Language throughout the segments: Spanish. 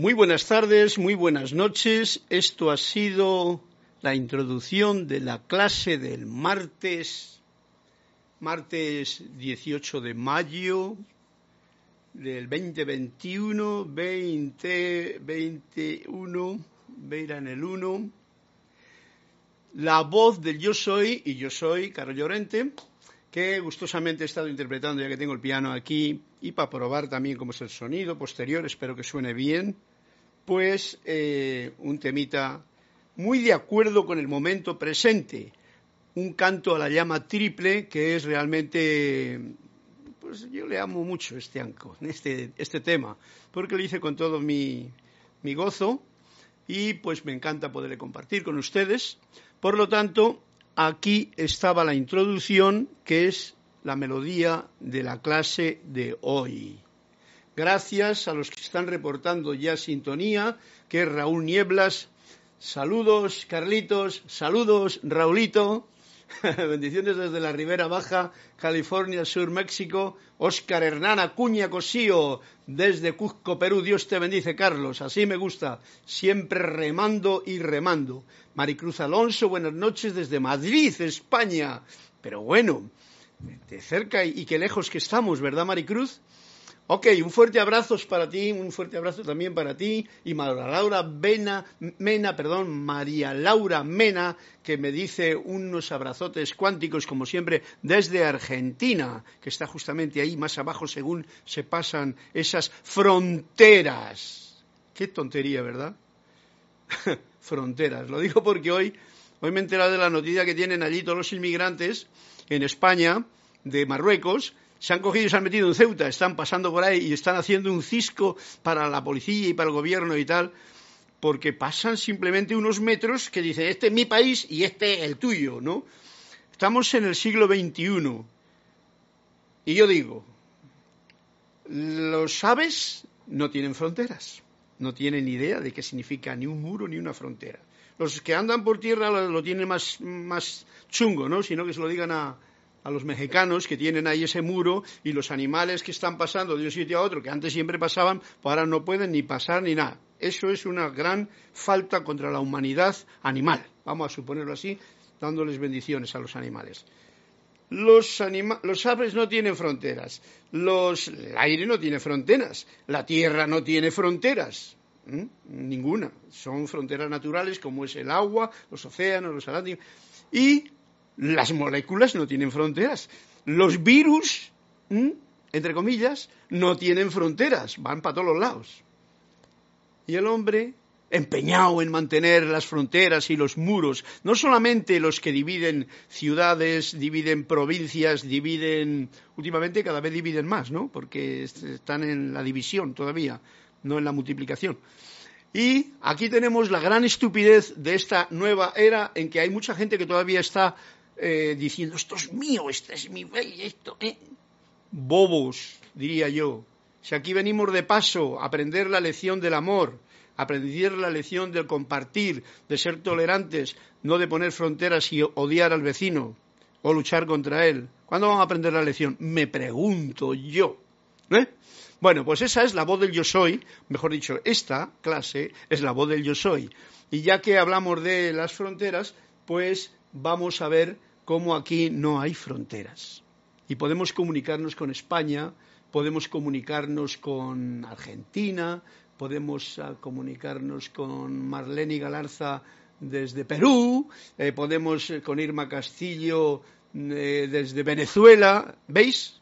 Muy buenas tardes, muy buenas noches. Esto ha sido la introducción de la clase del martes, martes 18 de mayo del 2021, 20, 21, veira en el 1. La voz del yo soy, y yo soy Carlos Llorente, que gustosamente he estado interpretando ya que tengo el piano aquí y para probar también cómo es el sonido posterior, espero que suene bien, pues un temita muy de acuerdo con el momento presente, un canto a la llama triple que es realmente, pues yo le amo mucho este anco, este, este tema, porque lo hice con todo mi, mi gozo y pues me encanta poderle compartir con ustedes. Por lo tanto, aquí estaba la introducción, que es la melodía de la clase de hoy. Gracias a los que están reportando ya sintonía, que es Raúl Nieblas. Saludos, Carlitos. Saludos, Raulito. Bendiciones desde la Ribera Baja, California Sur, México. Óscar Hernán Acuña Cosío, desde Cuzco, Perú. Dios te bendice, Carlos. Así me gusta. Siempre remando y remando. Maricruz Alonso, buenas noches desde Madrid, España. Pero bueno, de cerca y, qué lejos que estamos, ¿verdad, Maricruz? Ok, un fuerte abrazo para ti, un fuerte abrazo también para ti y María Laura Mena, perdón, María Laura Mena, que me dice unos abrazotes cuánticos, como siempre, desde Argentina, que está justamente ahí más abajo según se pasan esas fronteras. Qué tontería, ¿verdad? fronteras. Lo digo porque hoy, hoy me he enterado de la noticia que tienen allí todos los inmigrantes en España, de Marruecos, se han cogido y se han metido en Ceuta, están pasando por ahí y están haciendo un cisco para la policía y para el gobierno y tal, porque pasan simplemente unos metros que dicen, este es mi país y este es el tuyo, ¿no? Estamos en el siglo XXI. Y yo digo, los aves no tienen fronteras, no tienen idea de qué significa ni un muro ni una frontera. Los que andan por tierra lo, tienen más, más chungo, ¿no? Sino que se lo digan a, a los mexicanos que tienen ahí ese muro y los animales que están pasando de un sitio a otro, que antes siempre pasaban, pues ahora no pueden ni pasar ni nada. Eso es una gran falta contra la humanidad animal, vamos a suponerlo así, dándoles bendiciones a los animales. Los, los aves no tienen fronteras, los, el aire no tiene fronteras, la tierra no tiene fronteras, ninguna. Son fronteras naturales como es el agua, los océanos, los atlánticos. Y las moléculas no tienen fronteras. Los virus, entre comillas, no tienen fronteras, van para todos los lados. Y el hombre, empeñado en mantener las fronteras y los muros, no solamente los que dividen ciudades, dividen provincias, dividen, últimamente cada vez dividen más, ¿no? Porque están en la división todavía, no en la multiplicación. Y aquí tenemos la gran estupidez de esta nueva era en que hay mucha gente que todavía está eh, diciendo esto es mío, este es mi rey, esto, ¿eh? Bobos, diría yo. Si aquí venimos de paso a aprender la lección del amor, aprender la lección del compartir, de ser tolerantes, no de poner fronteras y odiar al vecino o luchar contra él. ¿Cuándo vamos a aprender la lección? Me pregunto yo. ¿Eh? Bueno, pues esa es la voz del yo soy, mejor dicho, esta clase es la voz del yo soy. Y ya que hablamos de las fronteras, pues vamos a ver cómo aquí no hay fronteras. Y podemos comunicarnos con España, podemos comunicarnos con Argentina, podemos ah, comunicarnos con Marlene Galarza desde Perú, eh, podemos eh, con Irma Castillo eh, desde Venezuela. ¿Veis?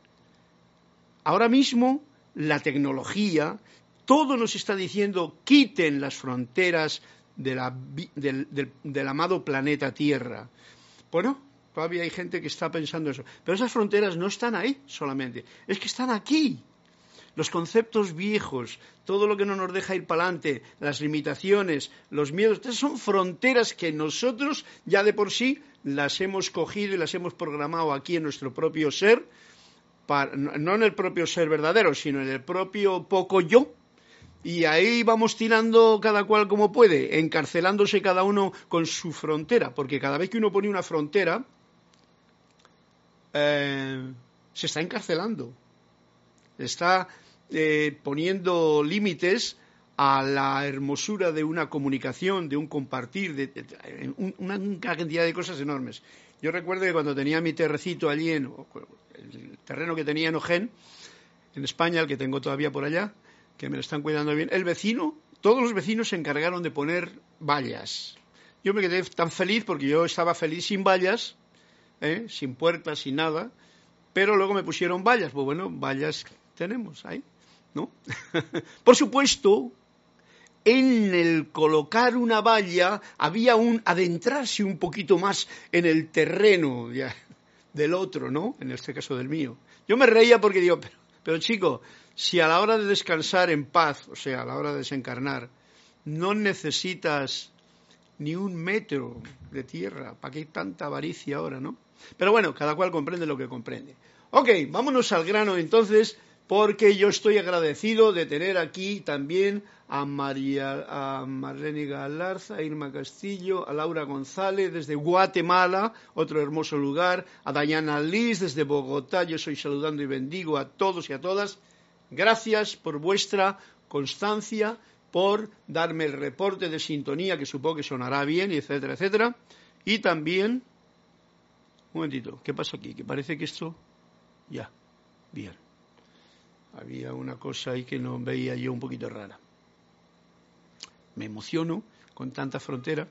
Ahora mismo la tecnología, todo nos está diciendo quiten las fronteras del amado planeta Tierra. Bueno, Todavía hay gente que está pensando eso. Pero esas fronteras no están ahí solamente, es que están aquí. Los conceptos viejos, todo lo que no nos deja ir para adelante, las limitaciones, los miedos, estas son fronteras que nosotros ya de por sí las hemos cogido y las hemos programado aquí en nuestro propio ser, no en el propio ser verdadero, sino en el propio poco yo, y ahí vamos tirando cada cual como puede, encarcelándose cada uno con su frontera, porque cada vez que uno pone una frontera, eh, se está encarcelando, está eh, poniendo límites a la hermosura de una comunicación, de un compartir, de, una, cantidad de cosas enormes. Yo recuerdo que cuando tenía mi terrecito allí, en, el terreno que tenía en Ojén, en España, el que tengo todavía por allá, que me lo están cuidando bien, el vecino, todos los vecinos se encargaron de poner vallas. Yo me quedé tan feliz porque yo estaba feliz sin vallas, ¿eh? sin puertas, sin nada, pero luego me pusieron vallas. Pues bueno, vallas tenemos ahí, ¿no? Por supuesto, en el colocar una valla había un adentrarse un poquito más en el terreno del otro, ¿no? En este caso del mío. Yo me reía porque digo, pero, pero chico, si a la hora de descansar en paz, o sea, a la hora de desencarnar, no necesitas ni un metro de tierra, ¿para qué tanta avaricia ahora, no? Pero bueno, cada cual comprende lo que comprende. Ok, vámonos al grano entonces, porque yo estoy agradecido de tener aquí también a María, a Marlene Galarza, a Irma Castillo, a Laura González desde Guatemala, otro hermoso lugar, a Dayana Liz desde Bogotá, yo soy saludando y bendigo a todos y a todas. Gracias por vuestra constancia, por darme el reporte de sintonía que supongo que sonará bien, etcétera, etcétera. Y también, un momentito, ¿qué pasa aquí? Que parece que esto, ya, bien. Había una cosa ahí que no veía yo un poquito rara me emociono con tanta frontera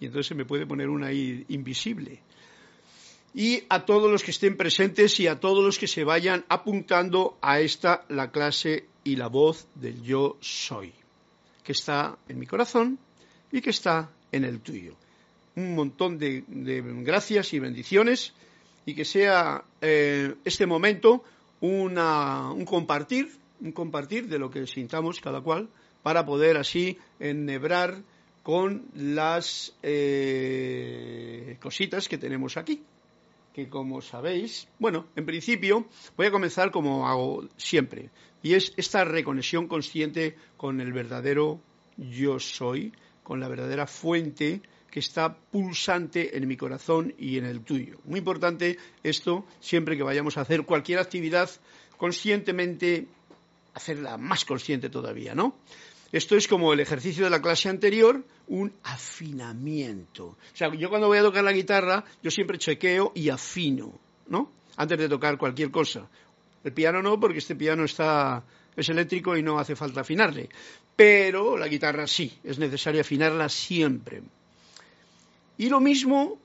y entonces se me puede poner una ahí invisible. Y a todos los que estén presentes y a todos los que se vayan apuntando a esta, la clase y la voz del yo soy, que está en mi corazón y que está en el tuyo. Un montón de, gracias y bendiciones y que sea eh, este momento un compartir, un compartir de lo que sintamos cada cual para poder así enhebrar con las eh, cositas que tenemos aquí. Que como sabéis, bueno, en principio voy a comenzar como hago siempre, y es esta reconexión consciente con el verdadero yo soy, con la verdadera fuente que está pulsante en mi corazón y en el tuyo. Muy importante esto siempre que vayamos a hacer cualquier actividad conscientemente, hacerla más consciente todavía, ¿no? Esto es como el ejercicio de la clase anterior, un afinamiento. O sea, yo cuando voy a tocar la guitarra, yo siempre chequeo y afino, ¿no? Antes de tocar cualquier cosa. El piano no, porque este piano está, es eléctrico y no hace falta afinarle. Pero la guitarra sí, es necesario afinarla siempre. Y lo mismo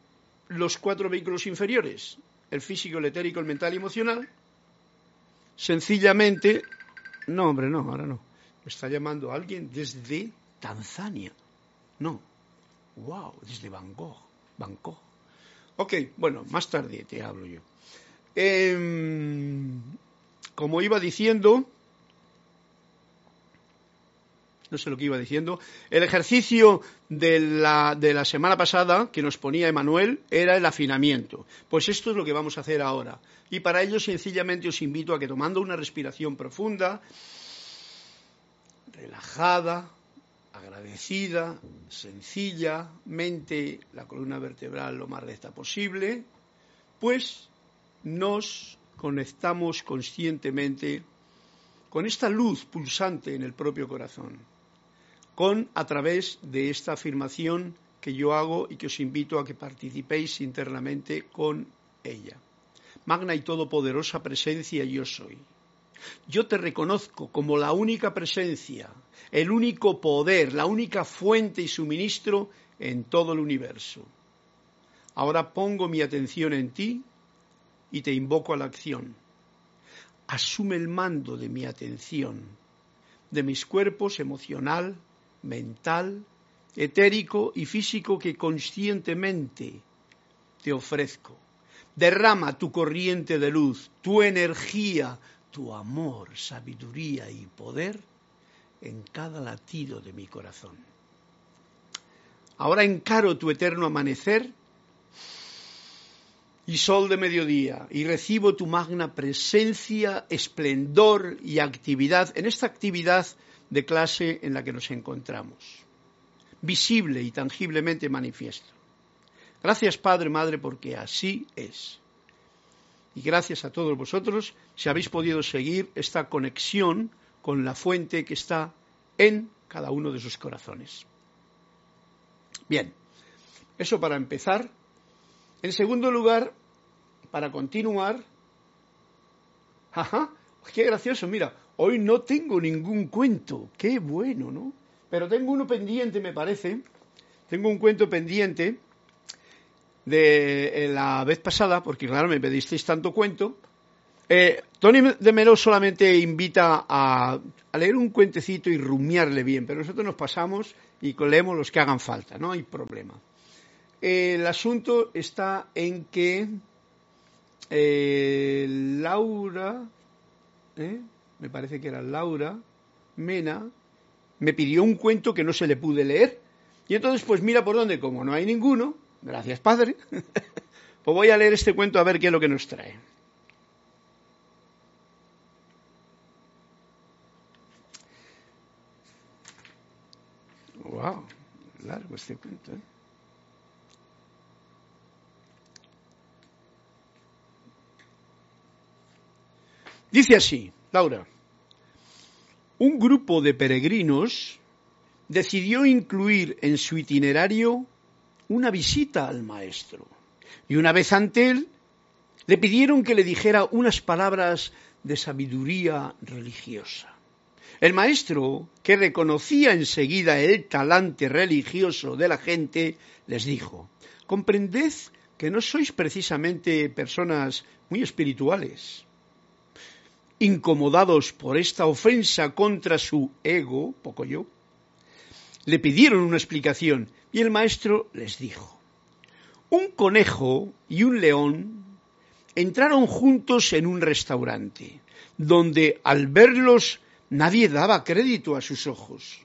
los cuatro vehículos inferiores, el físico, el etérico, el mental y emocional. Sencillamente, no, hombre, no, ahora no está llamando alguien desde Tanzania. No. Wow, desde Bangkok. Bangkok. Ok, bueno, más tarde te hablo yo. Em, como iba diciendo, no sé lo que iba diciendo, el ejercicio de la, de la semana pasada que nos ponía Emanuel era el afinamiento. Pues esto es lo que vamos a hacer ahora. Y para ello sencillamente os invito a que tomando una respiración profunda, relajada, agradecida, sencillamente la columna vertebral lo más recta posible, pues nos conectamos conscientemente con esta luz pulsante en el propio corazón, con a través de esta afirmación que yo hago y que os invito a que participéis internamente con ella. Magna y todopoderosa presencia yo soy. Yo te reconozco como la única presencia, el único poder, la única fuente y suministro en todo el universo. Ahora pongo mi atención en ti y te invoco a la acción. Asume el mando de mi atención, de mis cuerpos emocional, mental, etérico y físico que conscientemente te ofrezco. Derrama tu corriente de luz, tu energía, tu amor, sabiduría y poder en cada latido de mi corazón. Ahora encaro tu eterno amanecer y sol de mediodía y recibo tu magna presencia, esplendor y actividad en esta actividad de clase en la que nos encontramos, visible y tangiblemente manifiesto. Gracias Padre, Madre, porque así es y gracias a todos vosotros si habéis podido seguir esta conexión con la fuente que está en cada uno de sus corazones. Bien, eso para empezar. En segundo lugar, para continuar, ajá, qué gracioso, mira, hoy no tengo ningún cuento, qué bueno, ¿no? Pero tengo uno pendiente, me parece, tengo un cuento pendiente de eh, la vez pasada, porque claro, me pedisteis tanto cuento. Eh, Tony de Melo solamente invita a, leer un cuentecito y rumiarle bien, pero nosotros nos pasamos y leemos los que hagan falta, no hay problema. el asunto está en que eh, Laura, me parece que era Laura Mena, me pidió un cuento que no se le pude leer. Y entonces, pues mira por dónde, como no hay ninguno, gracias Padre, pues voy a leer este cuento a ver qué es lo que nos trae. Wow, largo este cuento. ¿eh? Dice así, Laura un grupo de peregrinos decidió incluir en su itinerario una visita al maestro. Y una vez ante él, le pidieron que le dijera unas palabras de sabiduría religiosa. El maestro, que reconocía enseguida el talante religioso de la gente, les dijo, comprended que no sois precisamente personas muy espirituales incomodados por esta ofensa contra su ego, poco yo, le pidieron una explicación y el maestro les dijo, un conejo y un león entraron juntos en un restaurante, donde al verlos nadie daba crédito a sus ojos.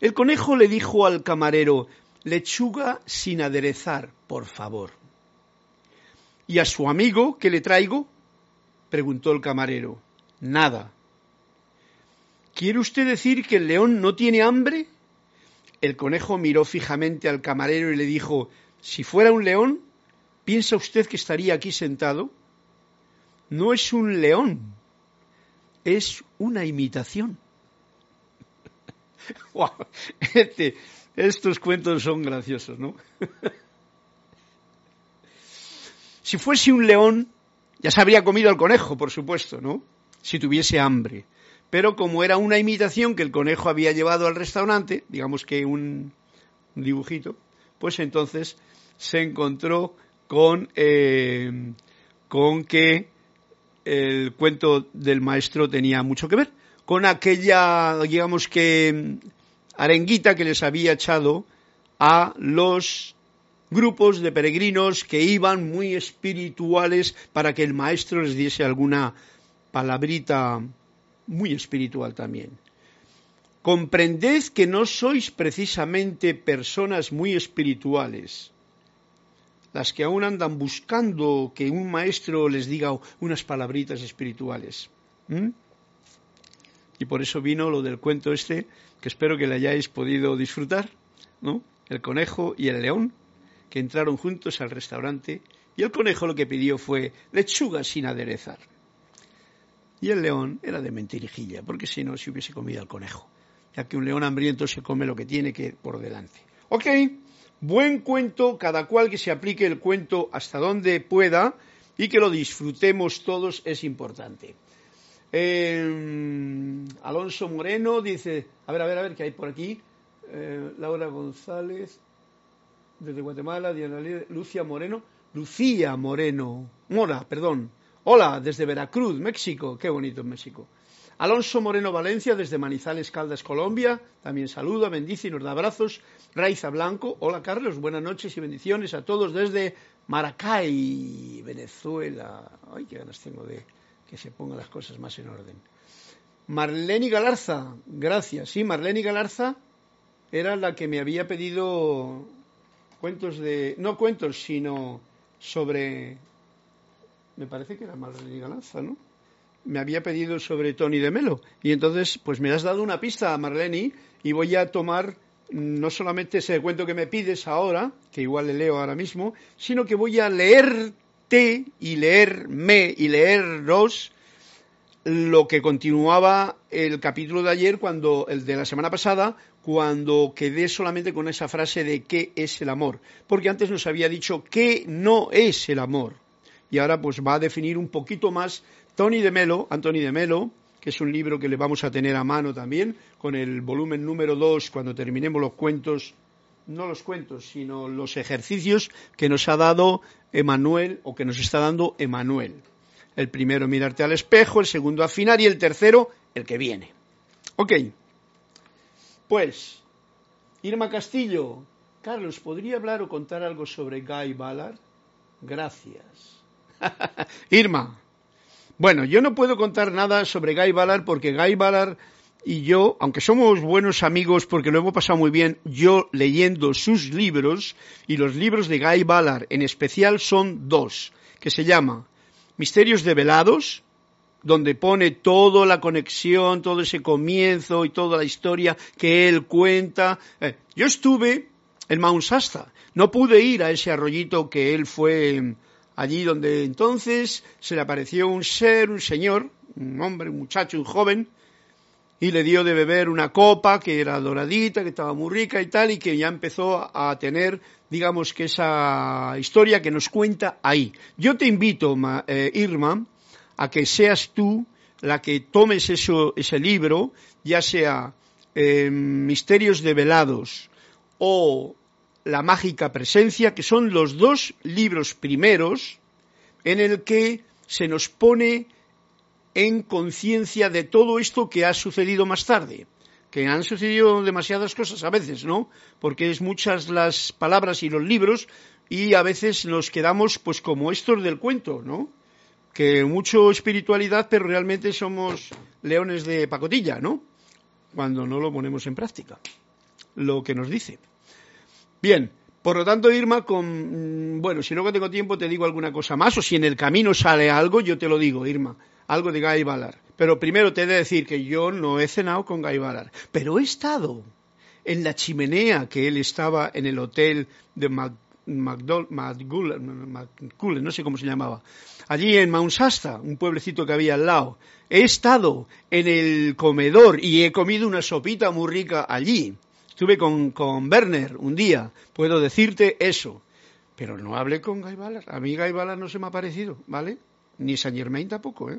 El conejo le dijo al camarero, lechuga sin aderezar, por favor. Y a su amigo, que le traigo? Preguntó el camarero. Nada. ¿Quiere usted decir que el león no tiene hambre? El conejo miró fijamente al camarero y le dijo Si fuera un león, ¿piensa usted que estaría aquí sentado? No es un león, es una imitación. Este, estos cuentos son graciosos, ¿no? si fuese un león, ya se habría comido al conejo, por supuesto, ¿no? Si tuviese hambre. Pero como era una imitación que el conejo había llevado al restaurante, digamos que un, dibujito, pues entonces se encontró con, eh, con que el cuento del maestro tenía mucho que ver, con aquella, digamos que, arenguita que les había echado a los grupos de peregrinos que iban muy espirituales para que el maestro les diese alguna palabrita muy espiritual también. Comprended que no sois precisamente personas muy espirituales, las que aún andan buscando que un maestro les diga unas palabritas espirituales. Y por eso vino lo del cuento este, que espero que le hayáis podido disfrutar, ¿no? El conejo y el león que entraron juntos al restaurante y el conejo lo que pidió fue lechuga sin aderezar. Y el león era de mentirijilla, porque si no se hubiese comido al conejo, ya que un león hambriento se come lo que tiene que por delante. Ok, buen cuento, cada cual que se aplique el cuento hasta donde pueda y que lo disfrutemos todos es importante. Eh, Alonso Moreno dice, a ver, a ver, a ver, ¿qué hay por aquí? Eh, Laura González, desde Guatemala, Diana Lucia Moreno, Lucía Moreno, Mora, perdón. Hola, desde Veracruz, México, qué bonito México. Alonso Moreno Valencia, desde Manizales, Caldas, Colombia, también saluda, bendice y nos da abrazos. Raiza Blanco, hola Carlos, buenas noches y bendiciones a todos desde Maracay, Venezuela. Ay, qué ganas tengo de que se pongan las cosas más en orden. Marlene Galarza, gracias. Sí, Marlene Galarza era la que me había pedido cuentos de, no cuentos, sino sobre, me parece que era Marlene Galanza, ¿no? Me había pedido sobre Tony de Melo. Y entonces, pues me has dado una pista, Marlene, y voy a tomar no solamente ese cuento que me pides ahora, que igual le leo ahora mismo, sino que voy a leerte y leerme y leerlos lo que continuaba el capítulo de ayer, cuando el de la semana pasada, cuando quedé solamente con esa frase de qué es el amor, porque antes nos había dicho qué no es el amor. Y ahora pues va a definir un poquito más Tony de Melo, Anthony de Melo, que es un libro que le vamos a tener a mano también, con el volumen número 2, cuando terminemos los cuentos, no los cuentos, sino los ejercicios que nos ha dado Emanuel o que nos está dando Emanuel. El primero, mirarte al espejo, el segundo, afinar y el tercero, el que viene. Ok. Pues, Irma Castillo, Carlos, ¿podría hablar o contar algo sobre Guy Ballard? Gracias. Irma. Bueno, yo no puedo contar nada sobre Guy Ballard porque Guy Ballard y yo, aunque somos buenos amigos porque lo hemos pasado muy bien, yo leyendo sus libros, y los libros de Guy Ballard en especial son dos, que se llama Misterios develados, donde pone toda la conexión, todo ese comienzo y toda la historia que él cuenta. Eh, yo estuve en Mount Shasta, no pude ir a ese arroyito que él fue allí donde entonces se le apareció un ser, un señor, un hombre, un muchacho, un joven, y le dio de beber una copa que era doradita, que estaba muy rica y tal, y que ya empezó a tener, digamos que esa historia que nos cuenta ahí. Yo te invito, eh, Irma, a que seas tú la que tomes eso, ese libro, ya sea eh, Misterios develados o La mágica presencia, que son los dos libros primeros en el que se nos pone en conciencia de todo esto que ha sucedido más tarde, que han sucedido demasiadas cosas a veces, ¿no? Porque es muchas las palabras y los libros y a veces nos quedamos pues como estos del cuento, ¿no? Que mucho espiritualidad, pero realmente somos leones de pacotilla, ¿no? Cuando no lo ponemos en práctica, lo que nos dice. Bien, por lo tanto, Irma, con, mm, bueno, si luego tengo tiempo te digo alguna cosa más, o si en el camino sale algo, yo te lo digo, Irma algo de Guy Ballard. Pero primero te he de decir que yo no he cenado con Guy Ballard, pero he estado en la chimenea que él estaba en el hotel de McDowell, no sé cómo se llamaba, allí en Mount Shasta, un pueblecito que había al lado. He estado en el comedor y he comido una sopita muy rica allí. Estuve con, con Werner un día, puedo decirte eso. Pero no hablé con Guy Ballard. A mí Guy Ballard no se me ha parecido, ¿vale? Ni Saint Germain tampoco, ¿eh?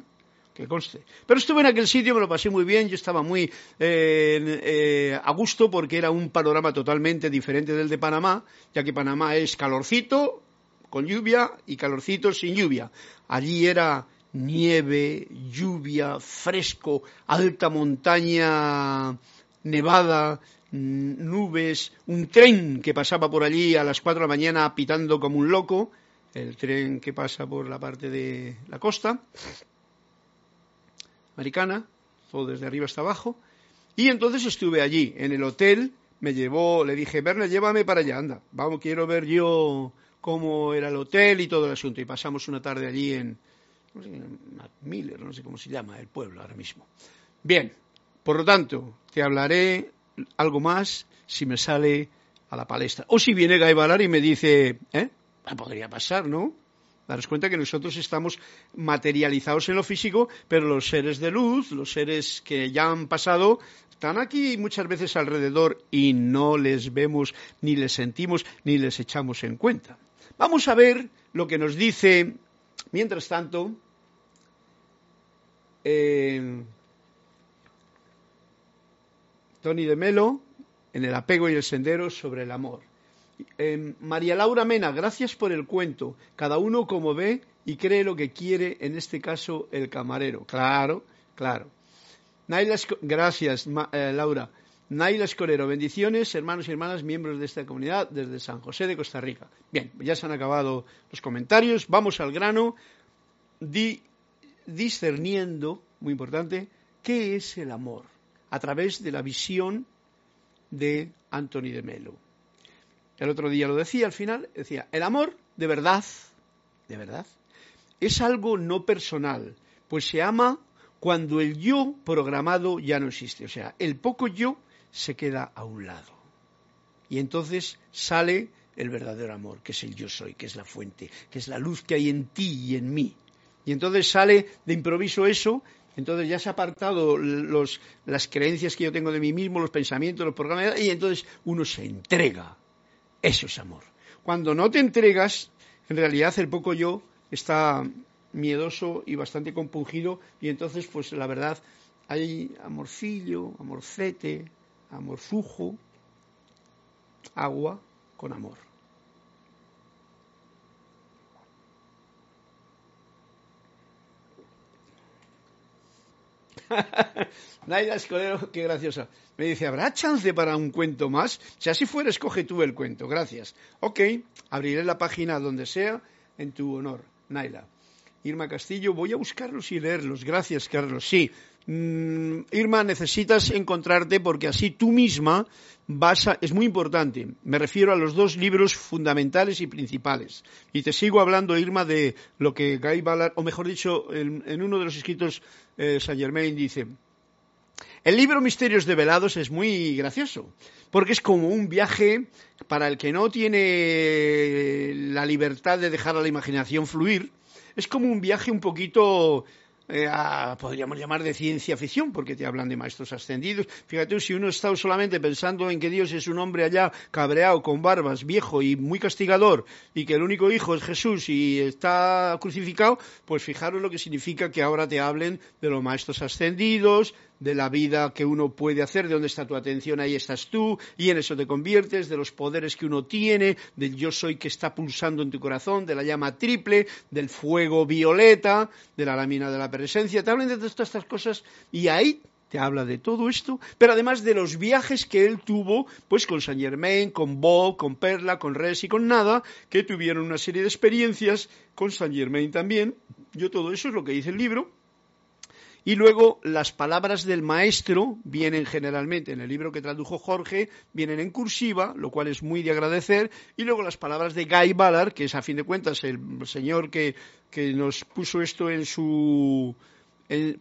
que conste. Pero estuve en aquel sitio, me lo pasé muy bien, yo estaba muy eh, eh, a gusto porque era un panorama totalmente diferente del de Panamá, ya que Panamá es calorcito con lluvia y calorcito sin lluvia. Allí era nieve, lluvia, fresco, alta montaña nevada, mm, nubes, un tren que pasaba por allí a las cuatro de la mañana pitando como un loco, el tren que pasa por la parte de la costa, americana, todo desde arriba hasta abajo. Y entonces estuve allí, en el hotel, me llevó, le dije, Berna, llévame para allá, anda, vamos, quiero ver yo cómo era el hotel y todo el asunto. Y pasamos una tarde allí en, no sé, Miller, no sé cómo se llama el pueblo ahora mismo. Bien, por lo tanto, te hablaré algo más si me sale a la palestra. O si viene Guy y me dice, ¿eh? Ah, podría pasar, ¿no? Daros cuenta que nosotros estamos materializados en lo físico, pero los seres de luz, los seres que ya han pasado, están aquí muchas veces alrededor y no les vemos, ni les sentimos, ni les echamos en cuenta. Vamos a ver lo que nos dice, mientras tanto, eh, Tony de Melo en el apego y el sendero sobre el amor. Em, María Laura Mena, gracias por el cuento. Cada uno como ve y cree lo que quiere, en este caso el camarero. Claro, claro. gracias, eh, Laura. Naila Escorero, bendiciones, hermanos y hermanas, miembros de esta comunidad desde San José de Costa Rica. Bien, ya se han acabado los comentarios, vamos al grano, discerniendo, muy importante, qué es el amor, a través de la visión de Anthony de Melo el otro día lo decía al final, decía, el amor de verdad, de verdad, es algo no personal, pues se ama cuando el yo programado ya no existe, o sea, el poco yo se queda a un lado. Y entonces sale el verdadero amor, que es el yo soy, que es la fuente, que es la luz que hay en ti y en mí. Y entonces sale de improviso eso Entonces ya se ha apartado los, las creencias que yo tengo de mí mismo, los pensamientos, los programas, y entonces uno se entrega. Eso es amor. Cuando no te entregas, en realidad el poco yo está miedoso y bastante compungido, y entonces, pues la verdad, hay amorcillo, amorcete, amorfujo, agua con amor. Naida Escolero, qué graciosa. Me dice, ¿habrá chance para un cuento más? Si así fuera, escoge tú el cuento. Gracias. Ok, abriré la página donde sea en tu honor, Naila. Irma Castillo, voy a buscarlos y leerlos. Gracias, Carlos. Sí, mm, Irma, necesitas encontrarte porque así tú misma vas a... Es muy importante. Me refiero a los dos libros fundamentales y principales. Y te sigo hablando, Irma, de lo que Guy Ballard, o mejor dicho, en, uno de los escritos, eh, Saint Germain dice... El libro Misterios Develados es muy gracioso, porque es como un viaje para el que no tiene la libertad de dejar a la imaginación fluir, es como un viaje un poquito eh, podríamos llamar de ciencia ficción, porque te hablan de maestros ascendidos. Fíjate, si uno está solamente pensando en que Dios es un hombre allá cabreado, con barbas, viejo y muy castigador, y que el único hijo es Jesús y está crucificado, pues fijaros lo que significa que ahora te hablen de los maestros ascendidos, de la vida que uno puede hacer, de dónde está tu atención, ahí estás tú, y en eso te conviertes, de los poderes que uno tiene, del yo soy que está pulsando en tu corazón, de la llama triple, del fuego violeta, de la lámina de la presencia, te hablan de todas estas cosas y ahí te habla de todo esto, pero además de los viajes que él tuvo, pues con Saint Germain, con Bob, con Perla, con Res y con Nada, que tuvieron una serie de experiencias, con Saint Germain también. Yo todo eso es lo que dice el libro, y luego las palabras del maestro vienen generalmente en el libro que tradujo Jorge, vienen en cursiva, lo cual es muy de agradecer. Y luego las palabras de Guy Ballard, que es a fin de cuentas el señor que, nos puso esto en su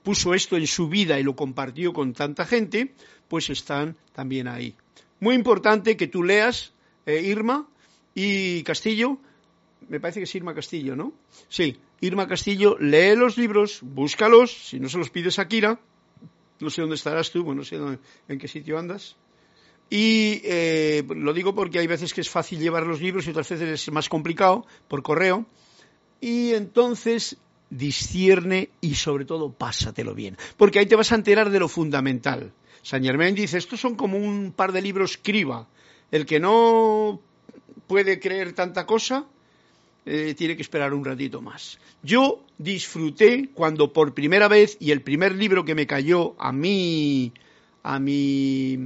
puso esto en su vida y lo compartió con tanta gente, pues están también ahí. Muy importante que tú leas, eh, Irma y Castillo, me parece que es Irma Castillo, ¿no? Sí, Irma Castillo, lee los libros, búscalos, si no se los pides a Kira, no sé dónde estarás tú, bueno, no sé en qué sitio andas. Y eh, lo digo porque hay veces que es fácil llevar los libros y otras veces es más complicado por correo. Y entonces discierne y sobre todo pásatelo bien, porque ahí te vas a enterar de lo fundamental. San Germain dice, estos son como un par de libros criba. El que no puede creer tanta cosa, eh, tiene que esperar un ratito más. Yo disfruté cuando por primera vez, y el primer libro que me cayó a mí, a mí,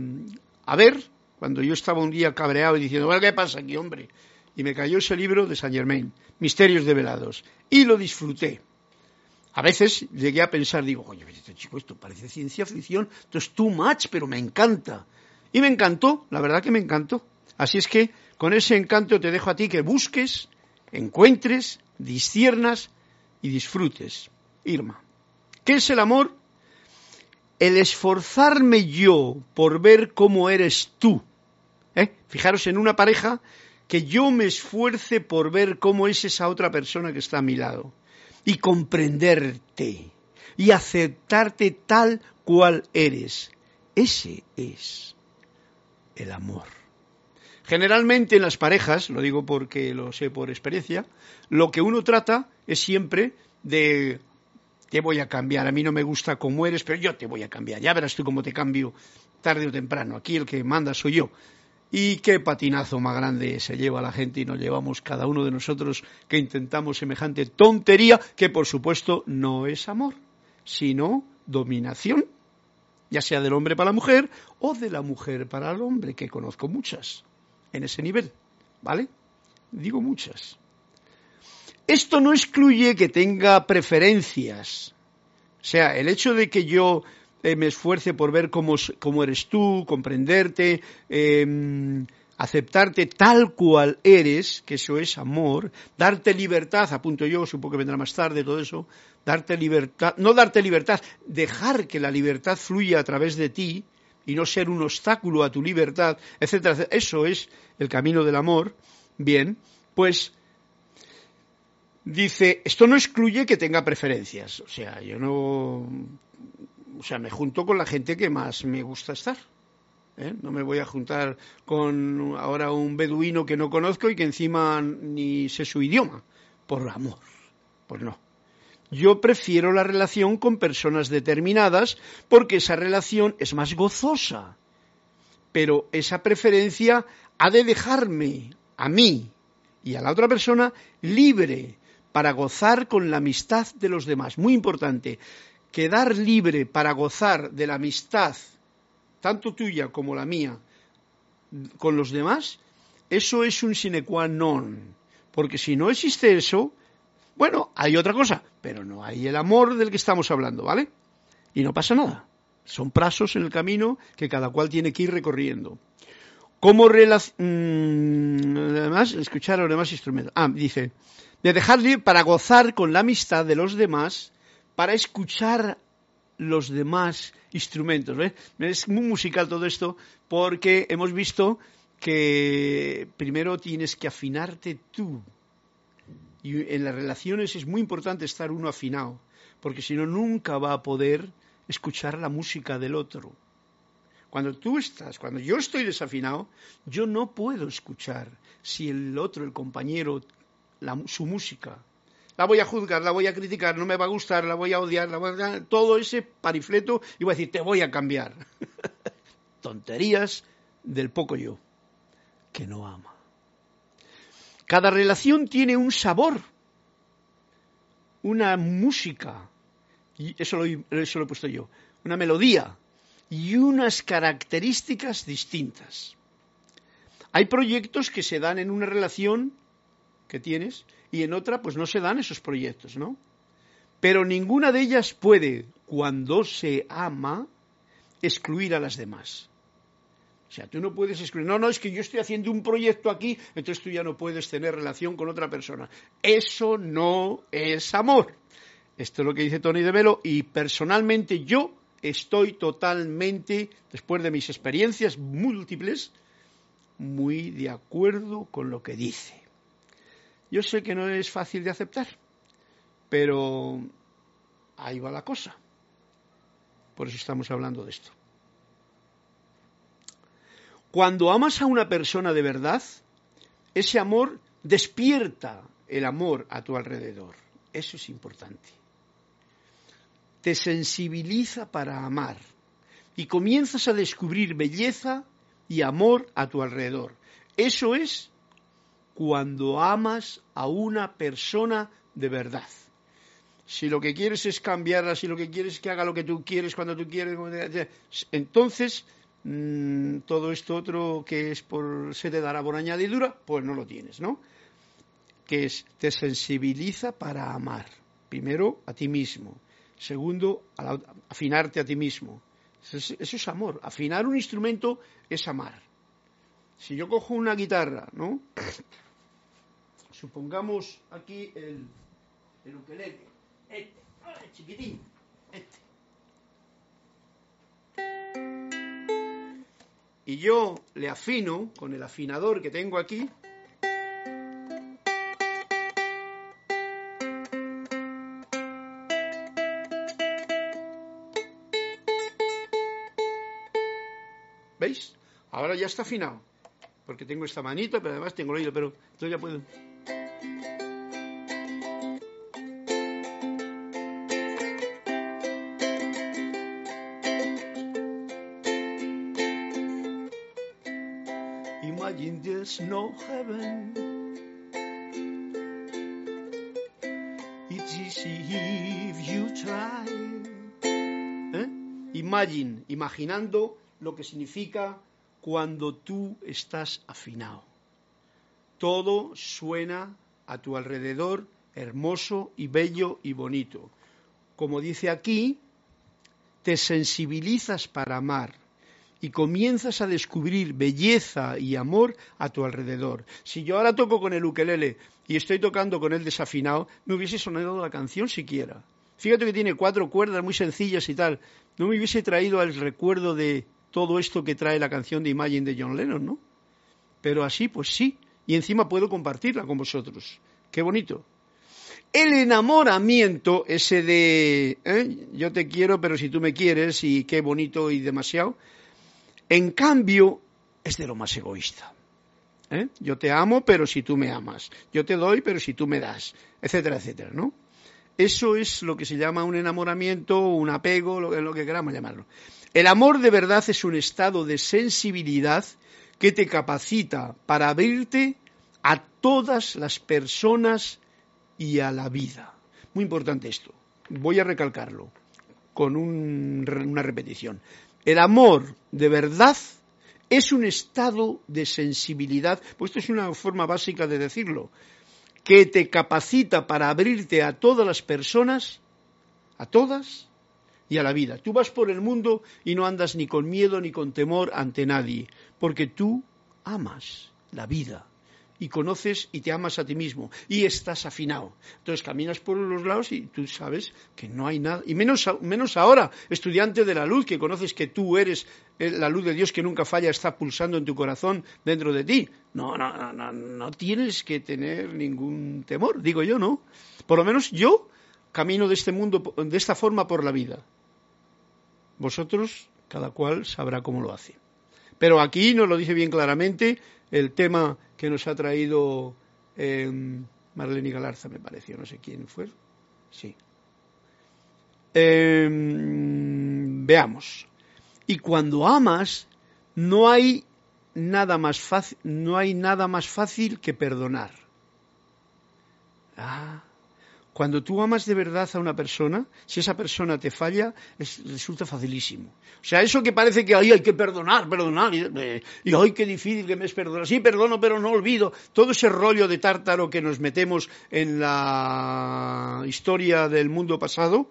a ver, cuando yo estaba un día cabreado y diciendo, ¿qué pasa aquí, hombre? Y me cayó ese libro de Saint Germain, Misterios develados, y lo disfruté. A veces llegué a pensar, digo, oye, este chico, esto parece ciencia ficción, esto es too much, pero me encanta. Y me encantó, la verdad que me encantó. Así es que con ese encanto te dejo a ti que busques encuentres, disciernas y disfrutes. Irma. ¿Qué es el amor? El esforzarme yo por ver cómo eres tú. ¿Eh? Fijaros en una pareja que yo me esfuerce por ver cómo es esa otra persona que está a mi lado y comprenderte y aceptarte tal cual eres. Ese es el amor. Generalmente en las parejas, lo digo porque lo sé por experiencia, lo que uno trata es siempre de te voy a cambiar, a mí no me gusta como eres, pero yo te voy a cambiar, ya verás tú cómo te cambio tarde o temprano, aquí el que manda soy yo. Y qué patinazo más grande se lleva la gente y nos llevamos cada uno de nosotros que intentamos semejante tontería que por supuesto no es amor, sino dominación, ya sea del hombre para la mujer o de la mujer para el hombre, que conozco muchas en ese nivel, ¿vale? Digo muchas. Esto no excluye que tenga preferencias. O sea, el hecho de que yo eh, me esfuerce por ver cómo, eres tú, comprenderte, em, aceptarte tal cual eres, que eso es amor, darte libertad, apunto yo, supongo que vendrá más tarde todo eso, darte libertad, no darte libertad, dejar que la libertad fluya a través de ti, y no ser un obstáculo a tu libertad, etcétera, Eso es el camino del amor. Bien, pues dice, esto no excluye que tenga preferencias. O sea, yo no o sea, me junto con la gente que más me gusta estar. ¿eh? No me voy a juntar con ahora un beduino que no conozco y que encima ni sé su idioma, por amor. Pues no. Yo prefiero la relación con personas determinadas porque esa relación es más gozosa. Pero esa preferencia ha de dejarme a mí y a la otra persona libre para gozar con la amistad de los demás. Muy importante, quedar libre para gozar de la amistad, tanto tuya como la mía, con los demás, eso es un sine qua non. Porque si no existe eso, bueno, hay otra cosa, pero no hay el amor del que estamos hablando, ¿vale? Y no pasa nada. Son pasos en el camino que cada cual tiene que ir recorriendo. ¿Cómo mm, además escuchar a los demás instrumentos? Ah, dice, de dejarle para gozar con la amistad de los demás, para escuchar los demás instrumentos. ¿ves? Es muy musical todo esto porque hemos visto que primero tienes que afinarte tú. Y en las relaciones es muy importante estar uno afinado, porque si no, nunca va a poder escuchar la música del otro. Cuando tú estás, cuando yo estoy desafinado, yo no puedo escuchar si el otro, el compañero, su música. La voy a juzgar, la voy a criticar, no me va a gustar, la voy a odiar, la voy a... todo ese parifleto y voy a decir, te voy a cambiar. Tonterías del poco yo, que no ama. Cada relación tiene un sabor, una música, y eso lo, he puesto yo, una melodía, y unas características distintas. Hay proyectos que se dan en una relación que tienes y en otra pues no se dan esos proyectos, ¿no? Pero ninguna de ellas puede, cuando se ama, excluir a las demás. O sea, tú no puedes excluir, no, no, es que yo estoy haciendo un proyecto aquí, entonces tú ya no puedes tener relación con otra persona. Eso no es amor. Esto es lo que dice Tony de Velo y personalmente yo estoy totalmente, después de mis experiencias múltiples, muy de acuerdo con lo que dice. Yo sé que no es fácil de aceptar, pero ahí va la cosa. Por eso estamos hablando de esto. Cuando amas a una persona de verdad, ese amor despierta el amor a tu alrededor. Eso es importante te sensibiliza para amar y comienzas a descubrir belleza y amor a tu alrededor. Eso es cuando amas a una persona de verdad. Si lo que quieres es cambiarla, si lo que quieres es que haga lo que tú quieres cuando tú quieres, entonces mm, todo esto otro que es por se te dará por añadidura, pues no lo tienes, ¿no? Que es te sensibiliza para amar. Primero a ti mismo, Segundo, afinarte a ti mismo. Eso es, amor. Afinar un instrumento es amar. Si yo cojo una guitarra, ¿no? Supongamos aquí el, el ukelele, este, chiquitín, este. Y yo le afino con el afinador que tengo aquí, ¿Veis? Ahora ya está afinado. Porque tengo esta manita, pero además tengo el oído, pero entonces ya puedo. No heaven. It's easy if you try. ¿Eh? Imagine, imaginando lo que significa cuando tú estás afinado. Todo suena a tu alrededor hermoso y bello y bonito. Como dice aquí, te sensibilizas para amar y comienzas a descubrir belleza y amor a tu alrededor. Si yo ahora toco con el ukelele y estoy tocando con él desafinado, no hubiese sonado la canción siquiera. Fíjate que tiene cuatro cuerdas muy sencillas y tal. No me hubiese traído el recuerdo de todo esto que trae la canción de Imagine de John Lennon, ¿no? Pero así, pues sí, y encima puedo compartirla con vosotros. Qué bonito. El enamoramiento, ese de ¿eh? yo te quiero, pero si tú me quieres, y qué bonito y demasiado, en cambio, es de lo más egoísta. ¿eh? Yo te amo, pero si tú me amas. Yo te doy, pero si tú me das. Etcétera, etcétera, ¿no? Eso es lo que se llama un enamoramiento, un apego, lo, lo que queramos llamarlo. El amor de verdad es un estado de sensibilidad que te capacita para abrirte a todas las personas y a la vida. Muy importante esto. Voy a recalcarlo con una repetición. El amor de verdad es un estado de sensibilidad, pues esto es una forma básica de decirlo, que te capacita para abrirte a todas las personas, a todas y a la vida. Tú vas por el mundo y no andas ni con miedo ni con temor ante nadie, porque tú amas la vida y conoces y te amas a ti mismo y estás afinado. Entonces caminas por los lados y tú sabes que no hay nada, y menos, menos ahora, estudiante de la luz, que conoces que tú eres eh, la luz de Dios que nunca falla, está pulsando en tu corazón dentro de ti. No, no, no, no tienes que tener ningún temor, digo yo, ¿no? Por lo menos yo camino de este mundo de esta forma por la vida. Vosotros, cada cual sabrá cómo lo hace. Pero aquí nos lo dice bien claramente el tema que nos ha traído eh, Marlene Galarza, me pareció, no sé quién fue. Sí. Em, veamos. Y cuando amas, no hay nada más fácil, no hay nada más fácil que perdonar. Ah, cuando tú amas de verdad a una persona, si esa persona te falla, resulta facilísimo. O sea, eso que parece que hay que perdonar, perdonar, y, eh, y ay, qué difícil que me es perdonar. Sí, perdono, pero no olvido. Todo ese rollo de tártaro que nos metemos en la historia del mundo pasado,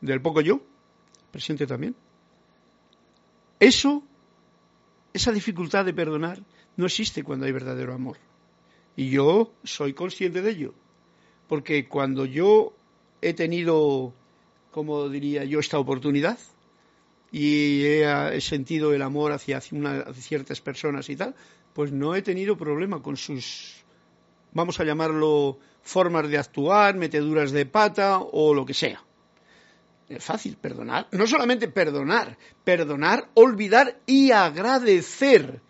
del poco yo, presente también. Eso, esa dificultad de perdonar, no existe cuando hay verdadero amor. Y yo soy consciente de ello porque cuando yo he tenido, como diría yo, esta oportunidad y he, sentido el amor hacia, ciertas personas y tal, pues no he tenido problema con sus, vamos a llamarlo, formas de actuar, meteduras de pata o lo que sea. Es fácil perdonar, no solamente perdonar, perdonar, olvidar y agradecer,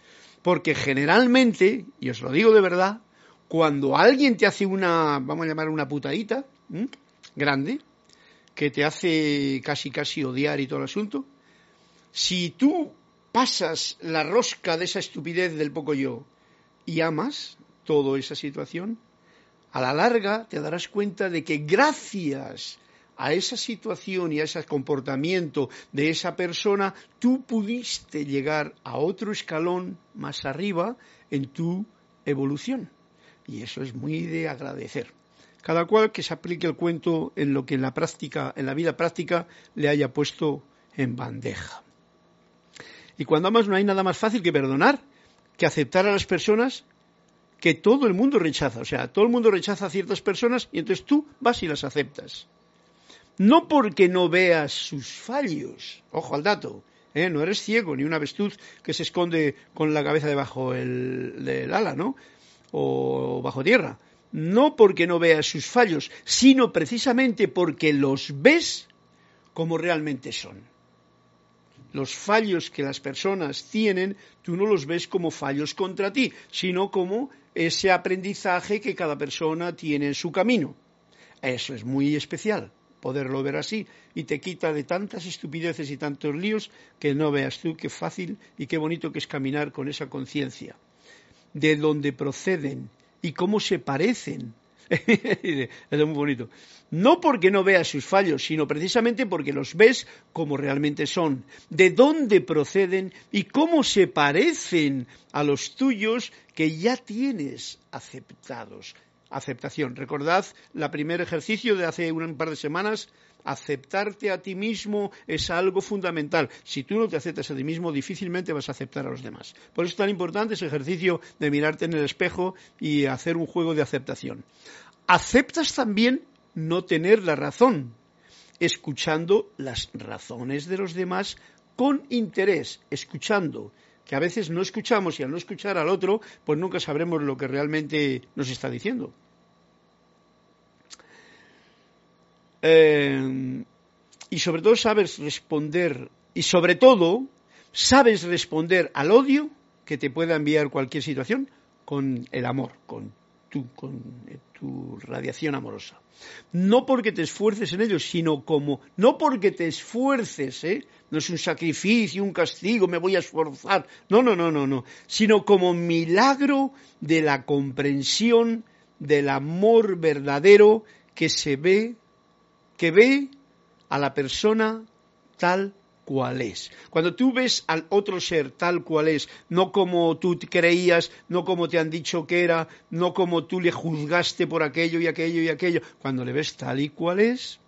porque generalmente, y os lo digo de verdad, cuando alguien te hace una, vamos a llamar una putadita, grande, que te hace casi casi odiar y todo el asunto, si tú pasas la rosca de esa estupidez del poco yo y amas toda esa situación, a la larga te darás cuenta de que gracias a esa situación y a ese comportamiento de esa persona, tú pudiste llegar a otro escalón más arriba en tu evolución. Y eso es muy de agradecer. Cada cual que se aplique el cuento en lo que en la práctica, en la vida práctica, le haya puesto en bandeja. Y cuando amas no hay nada más fácil que perdonar, que aceptar a las personas que todo el mundo rechaza. O sea, todo el mundo rechaza a ciertas personas y entonces tú vas y las aceptas. No porque no veas sus fallos, ojo al dato, ¿eh? no eres ciego ni una avestruz que se esconde con la cabeza debajo del ala, ¿no? O bajo tierra. No porque no veas sus fallos, sino precisamente porque los ves como realmente son. Los fallos que las personas tienen, tú no los ves como fallos contra ti, sino como ese aprendizaje que cada persona tiene en su camino. Eso es muy especial, poderlo ver así, y te quita de tantas estupideces y tantos líos que no veas tú qué fácil y qué bonito que es caminar con esa conciencia de dónde proceden y cómo se parecen. es muy bonito. No porque no veas sus fallos, sino precisamente porque los ves como realmente son, de dónde proceden y cómo se parecen a los tuyos que ya tienes aceptados. Aceptación. Recordad el primer ejercicio de hace un par de semanas aceptarte a ti mismo es algo fundamental. Si tú no te aceptas a ti mismo, difícilmente vas a aceptar a los demás. Por eso es tan importante ese ejercicio de mirarte en el espejo y hacer un juego de aceptación. Aceptas también no tener la razón, escuchando las razones de los demás con interés, escuchando, que a veces no escuchamos y al no escuchar al otro, pues nunca sabremos lo que realmente nos está diciendo. Eh, y sobre todo sabes responder, y sobre todo sabes responder al odio que te pueda enviar cualquier situación con el amor, con tu, tu radiación amorosa. No porque te esfuerces en ello, sino como, no porque te esfuerces, ¿eh? no es un sacrificio, un castigo, me voy a esforzar, no, no, no, no, no, sino como milagro de la comprensión del amor verdadero que se ve, que ve a la persona tal cual es. Cuando tú ves al otro ser tal cual es, no como tú creías, no como te han dicho que era, no como tú le juzgaste por aquello y aquello y aquello, cuando le ves tal y cual es,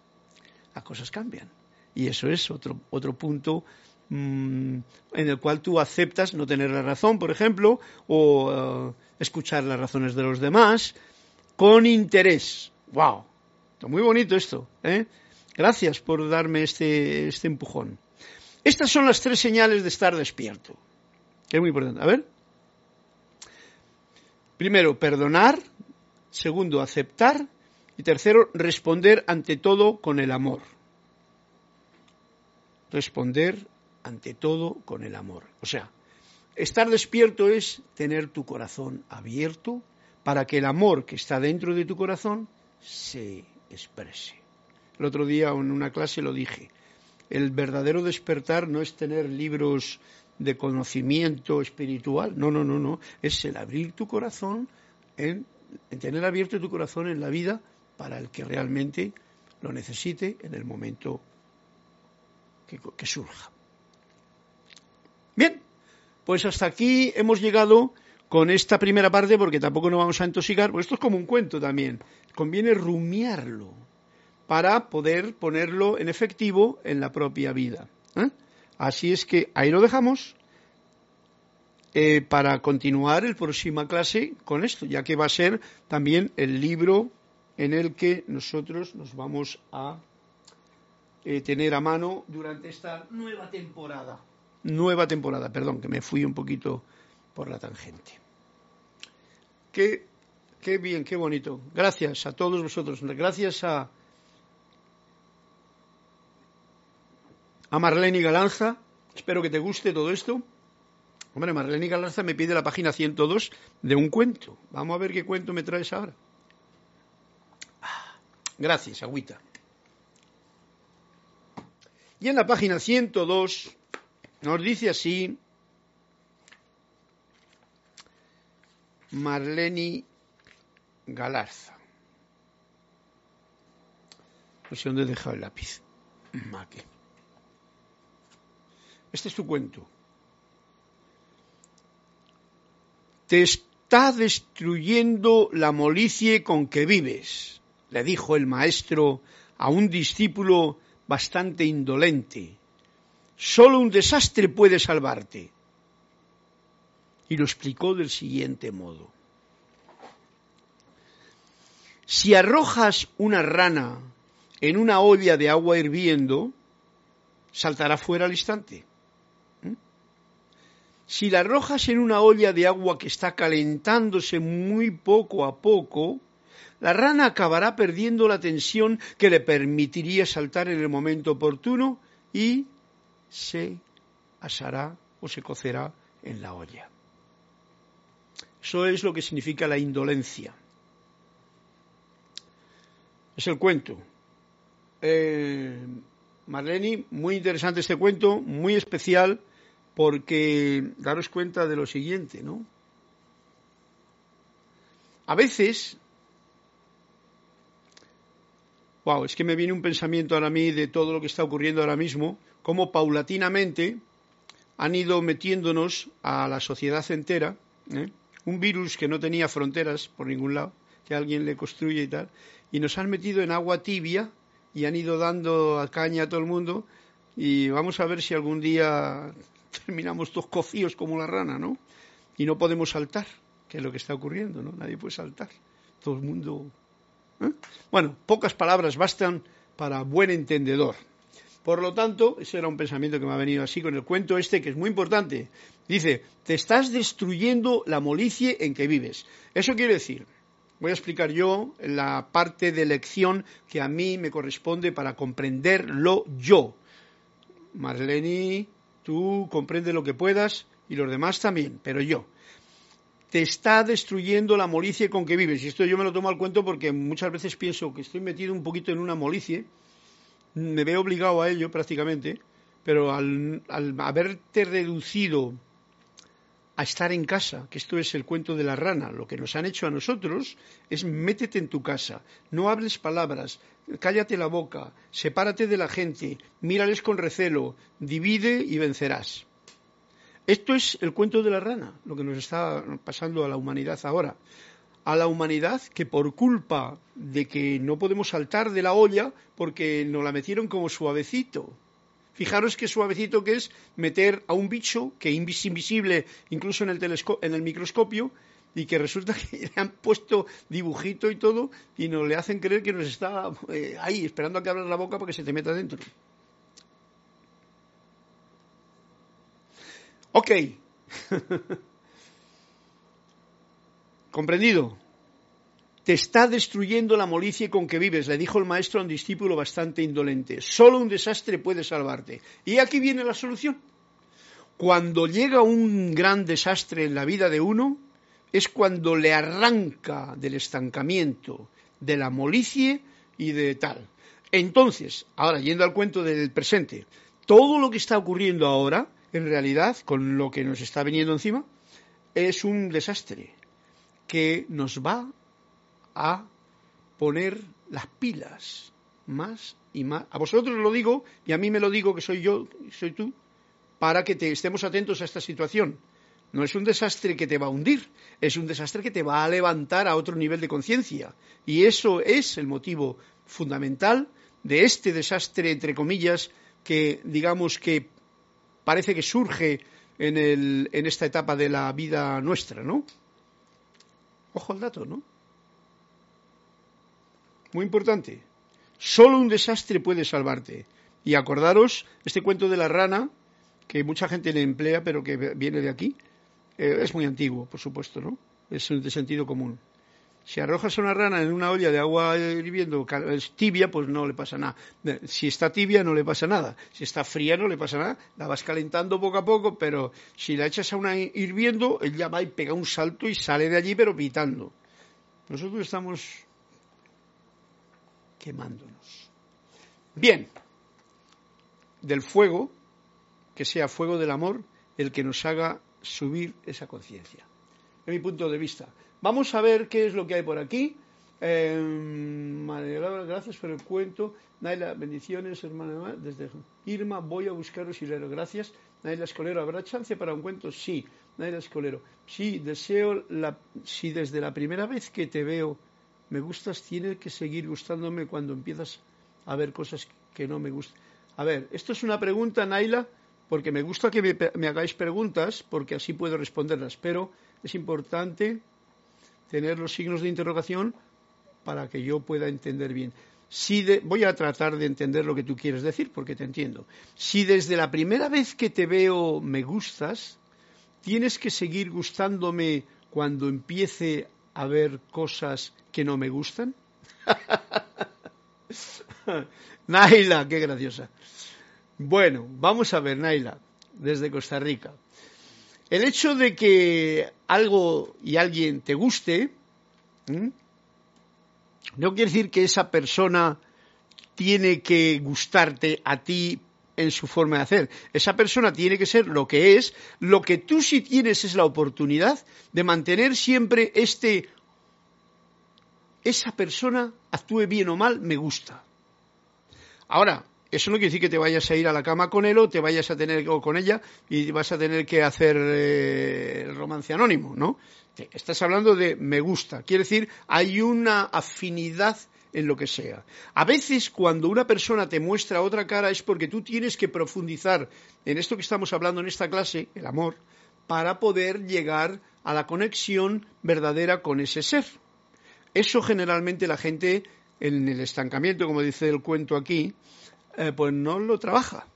las cosas cambian. Y eso es otro, otro punto mm, en el cual tú aceptas no tener la razón, por ejemplo, o eh, escuchar las razones de los demás con interés. ¡Wow! Muy bonito esto. ¿eh? Gracias por darme este, este empujón. Estas son las tres señales de estar despierto. Es muy importante. A ver. Primero, perdonar. Segundo, aceptar. Y tercero, responder ante todo con el amor. Responder ante todo con el amor. O sea, estar despierto es tener tu corazón abierto para que el amor que está dentro de tu corazón se El otro día en una clase lo dije. El verdadero despertar no es tener libros de conocimiento espiritual, no, no, no, no, es el abrir tu corazón, en, tener abierto tu corazón en la vida para el que realmente lo necesite en el momento que surja. Bien, pues hasta aquí hemos llegado con esta primera parte porque tampoco nos vamos a intoxicar, porque esto es como un cuento también, conviene rumiarlo para poder ponerlo en efectivo en la propia vida. ¿eh? Así es que ahí lo dejamos eh, para continuar el próxima clase con esto, ya que va a ser también el libro en el que nosotros nos vamos a eh, tener a mano durante esta nueva temporada. Nueva temporada, perdón, que me fui un poquito por la tangente. Qué, bien, qué bonito. Gracias a todos vosotros. Gracias a a Marlene Galanza. Espero que te guste todo esto. Hombre, Marlene Galanza me pide la página 102 de un cuento. Vamos a ver qué cuento me traes ahora. Ah, gracias, agüita. Y en la página 102 nos dice así Marlene Galarza. No sé dónde he dejado el lápiz. Aquí. Este es tu cuento. Te está destruyendo la molicie con que vives, le dijo el maestro a un discípulo bastante indolente. Solo un desastre puede salvarte. Y lo explicó del siguiente modo. Si arrojas una rana en una olla de agua hirviendo, saltará fuera al instante. Si la arrojas en una olla de agua que está calentándose muy poco a poco, la rana acabará perdiendo la tensión que le permitiría saltar en el momento oportuno y se asará o se cocerá en la olla. Eso es lo que significa la indolencia. Es el cuento. Eh, Marlene, muy interesante este cuento, muy especial porque daros cuenta de lo siguiente, ¿no? A veces, wow, es que me viene un pensamiento ahora a mí de todo lo que está ocurriendo ahora mismo, cómo paulatinamente han ido metiéndonos a la sociedad entera, ¿eh? Un virus que no tenía fronteras por ningún lado, que alguien le construye y tal, y nos han metido en agua tibia y han ido dando a caña a todo el mundo y vamos a ver si algún día terminamos todos cocidos como la rana, ¿no? Y no podemos saltar, que es lo que está ocurriendo, ¿no? Nadie puede saltar. Todo el mundo. ¿eh? Bueno, pocas palabras bastan para buen entendedor. Por lo tanto, ese era un pensamiento que me ha venido así con el cuento este, que es muy importante. Dice, te estás destruyendo la molicie en que vives. Eso quiere decir Voy a explicar yo la parte de lección que a mí me corresponde para comprenderlo yo. Marlene, tú comprende lo que puedas y los demás también, pero yo. Te está destruyendo la molicie con que vives. Y esto yo me lo tomo al cuento porque muchas veces pienso que estoy metido un poquito en una molicie. Me veo obligado a ello prácticamente. Pero al, al haberte reducido a estar en casa, que esto es el cuento de la rana. Lo que nos han hecho a nosotros es métete en tu casa, no hables palabras, cállate la boca, sepárate de la gente, mírales con recelo, divide y vencerás. Esto es el cuento de la rana, lo que nos está pasando a la humanidad ahora. A la humanidad que por culpa de que no podemos saltar de la olla porque nos la metieron como suavecito, Fijaros qué suavecito que es meter a un bicho que es invisible incluso en el, en el microscopio y que resulta que le han puesto dibujito y todo y nos le hacen creer que nos está eh, ahí esperando a que abras la boca para que se te meta dentro. Ok. ¿Comprendido? Te está destruyendo la molicie con que vives, le dijo el maestro a un discípulo bastante indolente. Solo un desastre puede salvarte. Y aquí viene la solución. Cuando llega un gran desastre en la vida de uno, es cuando le arranca del estancamiento, de la molicie y de tal. Entonces, ahora yendo al cuento del presente, todo lo que está ocurriendo ahora, en realidad, con lo que nos está viniendo encima, es un desastre que nos va a poner las pilas más y más. A vosotros lo digo y a mí me lo digo que soy yo, soy tú, para que te estemos atentos a esta situación. No es un desastre que te va a hundir, es un desastre que te va a levantar a otro nivel de conciencia. Y eso es el motivo fundamental de este desastre, entre comillas, que digamos que parece que surge en, el, en esta etapa de la vida nuestra, ¿no? Ojo al dato, ¿no? Muy importante. Solo un desastre puede salvarte. Y acordaros, este cuento de la rana, que mucha gente le emplea, pero que viene de aquí, eh, es muy antiguo, por supuesto, ¿no? Es de sentido común. Si arrojas una rana en una olla de agua hirviendo tibia, pues no le pasa nada. Si está tibia, no le pasa nada. Si está fría, no le pasa nada. La vas calentando poco a poco, pero si la echas a una hirviendo, ella va y pega un salto y sale de allí, pero pitando. Nosotros estamos quemándonos. Bien, del fuego, que sea fuego del amor, el que nos haga subir esa conciencia. De mi punto de vista. Vamos a ver qué es lo que hay por aquí. Eh, gracias por el cuento. Naila, bendiciones, hermana. Desde Irma, voy a buscaros hilero. Gracias. Naila Escolero, ¿habrá chance para un cuento? Sí. Naila Escolero. Sí, deseo, la, si desde la primera vez que te veo me gustas tiene que seguir gustándome cuando empiezas a ver cosas que no me gustan. A ver, esto es una pregunta, Naila, porque me gusta que me, hagáis preguntas, porque así puedo responderlas, pero es importante tener los signos de interrogación para que yo pueda entender bien. Si voy a tratar de entender lo que tú quieres decir, porque te entiendo. Si desde la primera vez que te veo me gustas, tienes que seguir gustándome cuando empiece a ver cosas que no me gustan? Naila, qué graciosa. Bueno, vamos a ver, Naila, desde Costa Rica. El hecho de que algo y alguien te guste, no quiere decir que esa persona tiene que gustarte a ti en su forma de hacer. Esa persona tiene que ser lo que es. Lo que tú sí tienes es la oportunidad de mantener siempre este esa persona actúe bien o mal, me gusta. Ahora, eso no quiere decir que te vayas a ir a la cama con él o te vayas a tener o con ella y vas a tener que hacer eh, romance anónimo, ¿no? estás hablando de me gusta, quiere decir hay una afinidad en lo que sea. A veces cuando una persona te muestra otra cara es porque tú tienes que profundizar en esto que estamos hablando en esta clase, el amor, para poder llegar a la conexión verdadera con ese ser. Eso generalmente la gente en el estancamiento, como dice el cuento aquí, eh, pues no lo trabaja.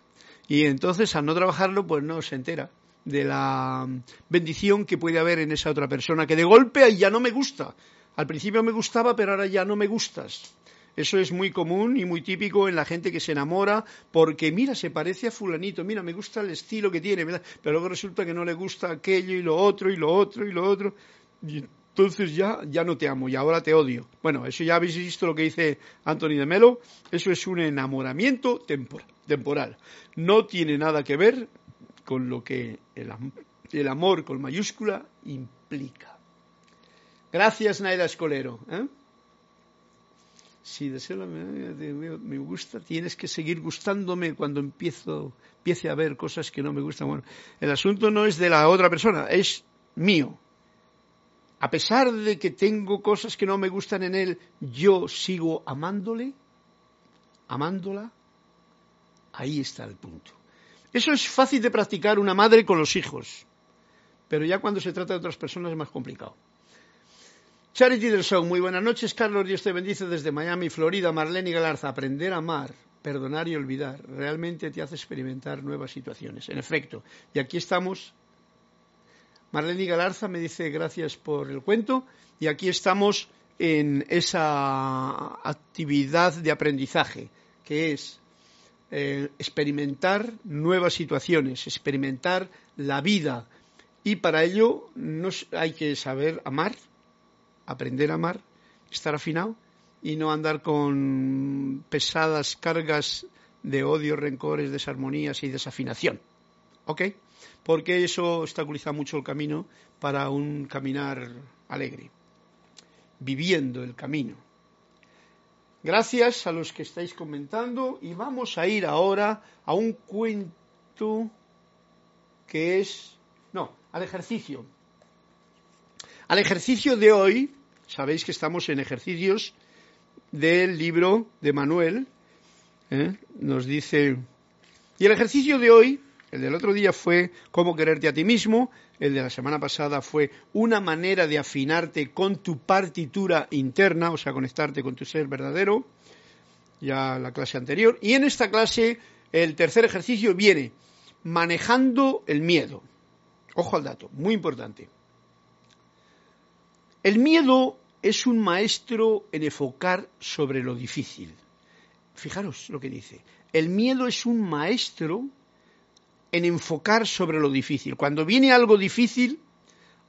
Y entonces al no trabajarlo, pues no se entera de la bendición que puede haber en esa otra persona, que de golpe ya no me gusta. Al principio me gustaba, pero ahora ya no me gustas. Eso es muy común y muy típico en la gente que se enamora porque, mira, se parece a fulanito, mira, me gusta el estilo que tiene, pero luego resulta que no le gusta aquello y lo otro y lo otro y lo otro. Y entonces ya, ya no te amo y ahora te odio. Bueno, eso ya habéis visto lo que dice Anthony de Melo. Eso es un enamoramiento temporal. No tiene nada que ver con lo que el amor con mayúscula implica. Gracias, Naida Escolero. ¿eh? si deseo me gusta, tienes que seguir gustándome cuando empiezo, empiece a ver cosas que no me gustan. Bueno, el asunto no es de la otra persona, es mío. A pesar de que tengo cosas que no me gustan en él, yo sigo amándole, amándola. Ahí está el punto. Eso es fácil de practicar una madre con los hijos, pero ya cuando se trata de otras personas es más complicado. Charity del Show, muy buenas noches, Carlos. Dios te bendice desde Miami, Florida. Marlene Galarza, aprender a amar, perdonar y olvidar, realmente te hace experimentar nuevas situaciones. En efecto, y aquí estamos. Marlene Galarza me dice gracias por el cuento, y aquí estamos en esa actividad de aprendizaje, que es eh, experimentar nuevas situaciones, experimentar la vida, y para ello hay que saber amar, aprender a amar, estar afinado y no andar con pesadas cargas de odio, rencores, desarmonías y desafinación. ¿Ok? Porque eso obstaculiza mucho el camino para un caminar alegre, viviendo el camino. Gracias a los que estáis comentando y vamos a ir ahora a un cuento que es, no, al ejercicio al ejercicio de hoy, sabéis que estamos en ejercicios del libro de Manuel, ¿eh? nos dice, y el ejercicio de hoy, el del otro día fue cómo quererte a ti mismo, el de la semana pasada fue una manera de afinarte con tu partitura interna, o sea, conectarte con tu ser verdadero, ya la clase anterior, y en esta clase el tercer ejercicio viene manejando el miedo. Ojo al dato, muy importante. El miedo es un maestro en enfocar sobre lo difícil. Fijaros lo que dice. El miedo es un maestro en enfocar sobre lo difícil. Cuando viene algo difícil,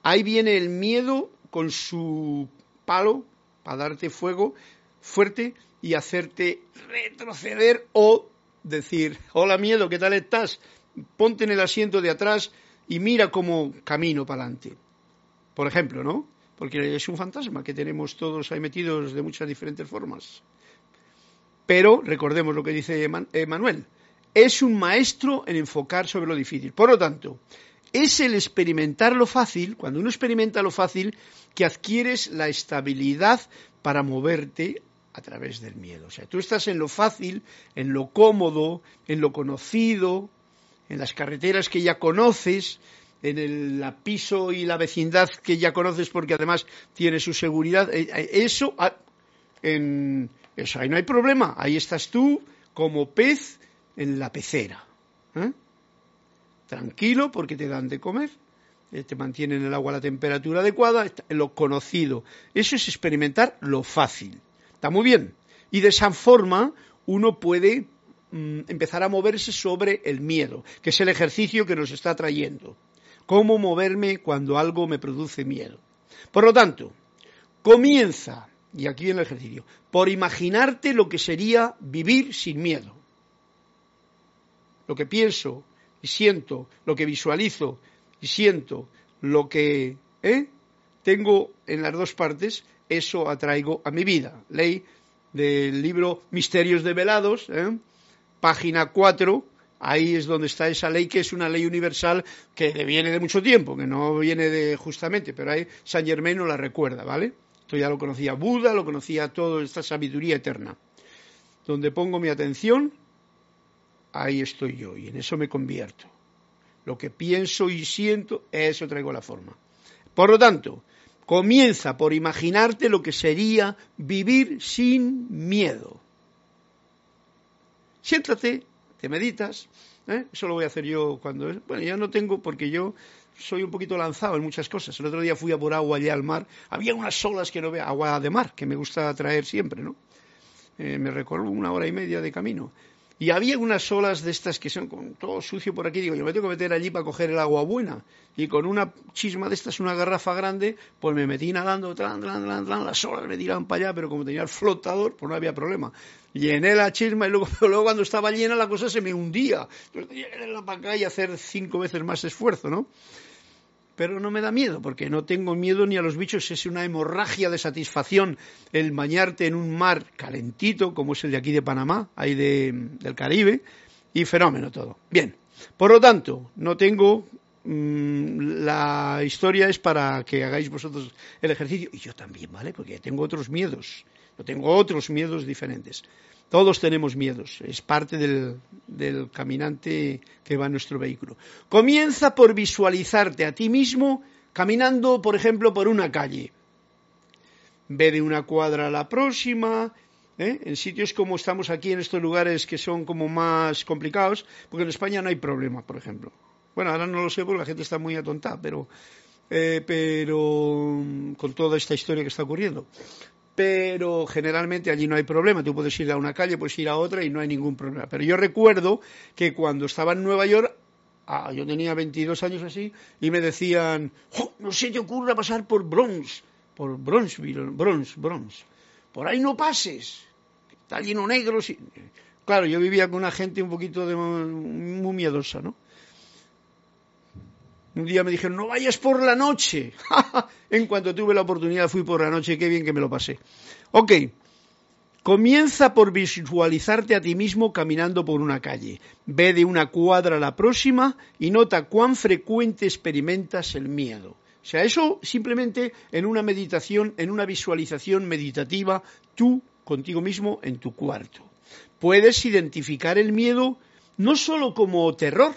ahí viene el miedo con su palo para darte fuego fuerte y hacerte retroceder o decir, hola miedo, ¿qué tal estás? Ponte en el asiento de atrás y mira cómo camino para adelante. Por ejemplo, ¿no? Porque es un fantasma que tenemos todos ahí metidos de muchas diferentes formas. Pero recordemos lo que dice Manuel, es un maestro en enfocar sobre lo difícil. Por lo tanto, es el experimentar lo fácil, cuando uno experimenta lo fácil, que adquieres la estabilidad para moverte a través del miedo. O sea, tú estás en lo fácil, en lo cómodo, en lo conocido, en las carreteras que ya conoces, en el piso y la vecindad que ya conoces porque además tiene su seguridad. Eh, eh, eso, ah, en, eso ahí no hay problema. Ahí estás tú como pez en la pecera. ¿eh? Tranquilo porque te dan de comer, te mantienen el agua a la temperatura adecuada, lo conocido. Eso es experimentar lo fácil. Está muy bien. Y de esa forma uno puede mm, empezar a moverse sobre el miedo, que es el ejercicio que nos está trayendo cómo moverme cuando algo me produce miedo. Por lo tanto, comienza, y aquí en el ejercicio, por imaginarte lo que sería vivir sin miedo. Lo que pienso y siento, lo que visualizo y siento, lo que ¿eh? tengo en las dos partes, eso atraigo a mi vida. Ley del libro Misterios develados, ¿eh? página 4, Ahí es donde está esa ley que es una ley universal que viene de mucho tiempo, que no viene de justamente, pero ahí San Germain la recuerda, ¿vale? Esto ya lo conocía Buda, lo conocía toda esta sabiduría eterna. Donde pongo mi atención, ahí estoy yo y en eso me convierto. Lo que pienso y siento, eso traigo la forma. Por lo tanto, comienza por imaginarte lo que sería vivir sin miedo. Siéntate meditas. ¿eh? Eso lo voy a hacer yo cuando... Bueno, ya no tengo porque yo soy un poquito lanzado en muchas cosas. El otro día fui a por agua allá al mar. Había unas olas que no vea, agua de mar, que me gusta traer siempre, ¿no? Eh, me recorro una hora y media de camino. Y había unas olas de estas que son con todo sucio por aquí. Digo, yo me tengo que meter allí para coger el agua buena. Y con una chisma de estas, una garrafa grande, pues me metí nadando, tran, tran, tran, tran, las olas me tiraban para allá, pero como tenía el flotador, pues no había problema. Llené la chisma y luego, luego cuando estaba llena la cosa se me hundía. Entonces tenía que irla para acá y hacer cinco veces más esfuerzo, ¿no? Pero no me da miedo, porque no tengo miedo ni a los bichos, es una hemorragia de satisfacción el bañarte en un mar calentito, como es el de aquí de Panamá, ahí del Caribe, y fenómeno todo. Bien, por lo tanto, no tengo... Mm, la historia es para que hagáis vosotros el ejercicio, y yo también, ¿vale? Porque tengo otros miedos, yo tengo otros miedos diferentes. Todos tenemos miedos, es parte del, caminante que va en nuestro vehículo. Comienza por visualizarte a ti mismo caminando, por ejemplo, por una calle. Ve de una cuadra a la próxima, ¿eh? en sitios como estamos aquí, en estos lugares que son como más complicados, porque en España no hay problema, por ejemplo. Bueno, ahora no lo sé porque la gente está muy atontada, pero, eh, pero con toda esta historia que está ocurriendo pero generalmente allí no hay problema. Tú puedes ir a una calle, puedes ir a otra y no hay ningún problema. Pero yo recuerdo que cuando estaba en Nueva York, ah, yo tenía 22 años así, y me decían, no se te ocurra pasar por Bronx, por Bronxville, Bronx, Bronx. Por ahí no pases, está lleno negro. Claro, yo vivía con una gente un poquito de, muy miedosa, ¿no? Un día me dijeron, no vayas por la noche. en cuanto tuve la oportunidad fui por la noche, qué bien que me lo pasé. Ok, comienza por visualizarte a ti mismo caminando por una calle. Ve de una cuadra a la próxima y nota cuán frecuente experimentas el miedo. O sea, eso simplemente en una meditación, en una visualización meditativa, tú contigo mismo en tu cuarto. Puedes identificar el miedo no solo como terror,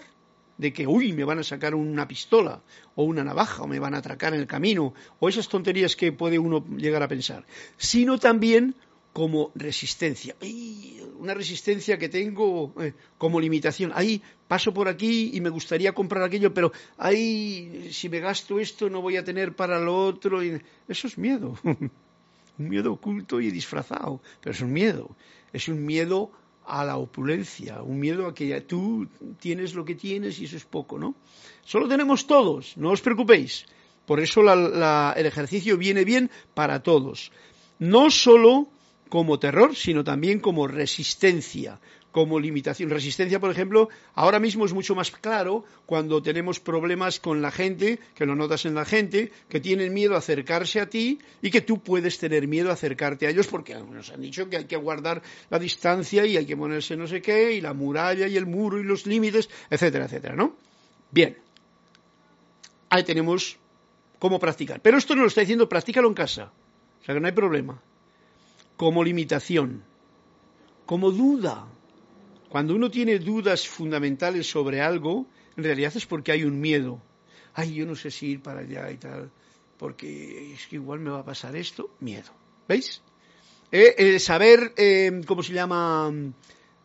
de que, uy, me van a sacar una pistola o una navaja o me van a atracar en el camino o esas tonterías que puede uno llegar a pensar, sino también como resistencia. una resistencia que tengo eh, como limitación. Ahí paso por aquí y me gustaría comprar aquello, pero ahí si me gasto esto no voy a tener para lo otro. Eso es miedo. un miedo oculto y disfrazado, pero es un miedo. Es un miedo a la opulencia, un miedo a que tú tienes lo que tienes y eso es poco, ¿no? Solo tenemos todos, no os preocupéis. Por eso el ejercicio viene bien para todos. No solo como terror, sino también como resistencia como limitación. Resistencia, por ejemplo, ahora mismo es mucho más claro cuando tenemos problemas con la gente, que lo notas en la gente, que tienen miedo a acercarse a ti y que tú puedes tener miedo a acercarte a ellos porque nos han dicho que hay que guardar la distancia y hay que ponerse no sé qué, y la muralla y el muro y los límites, etcétera, etcétera, ¿no? Bien. Ahí tenemos cómo practicar. Pero esto no lo está diciendo, practícalo en casa. O sea que no hay problema. Como limitación, como duda, cuando uno tiene dudas fundamentales sobre algo, en realidad es porque hay un miedo. Ay, yo no sé si ir para allá y tal, porque es que igual me va a pasar esto. Miedo. ¿Veis? Eh, saber, eh, ¿cómo se llama?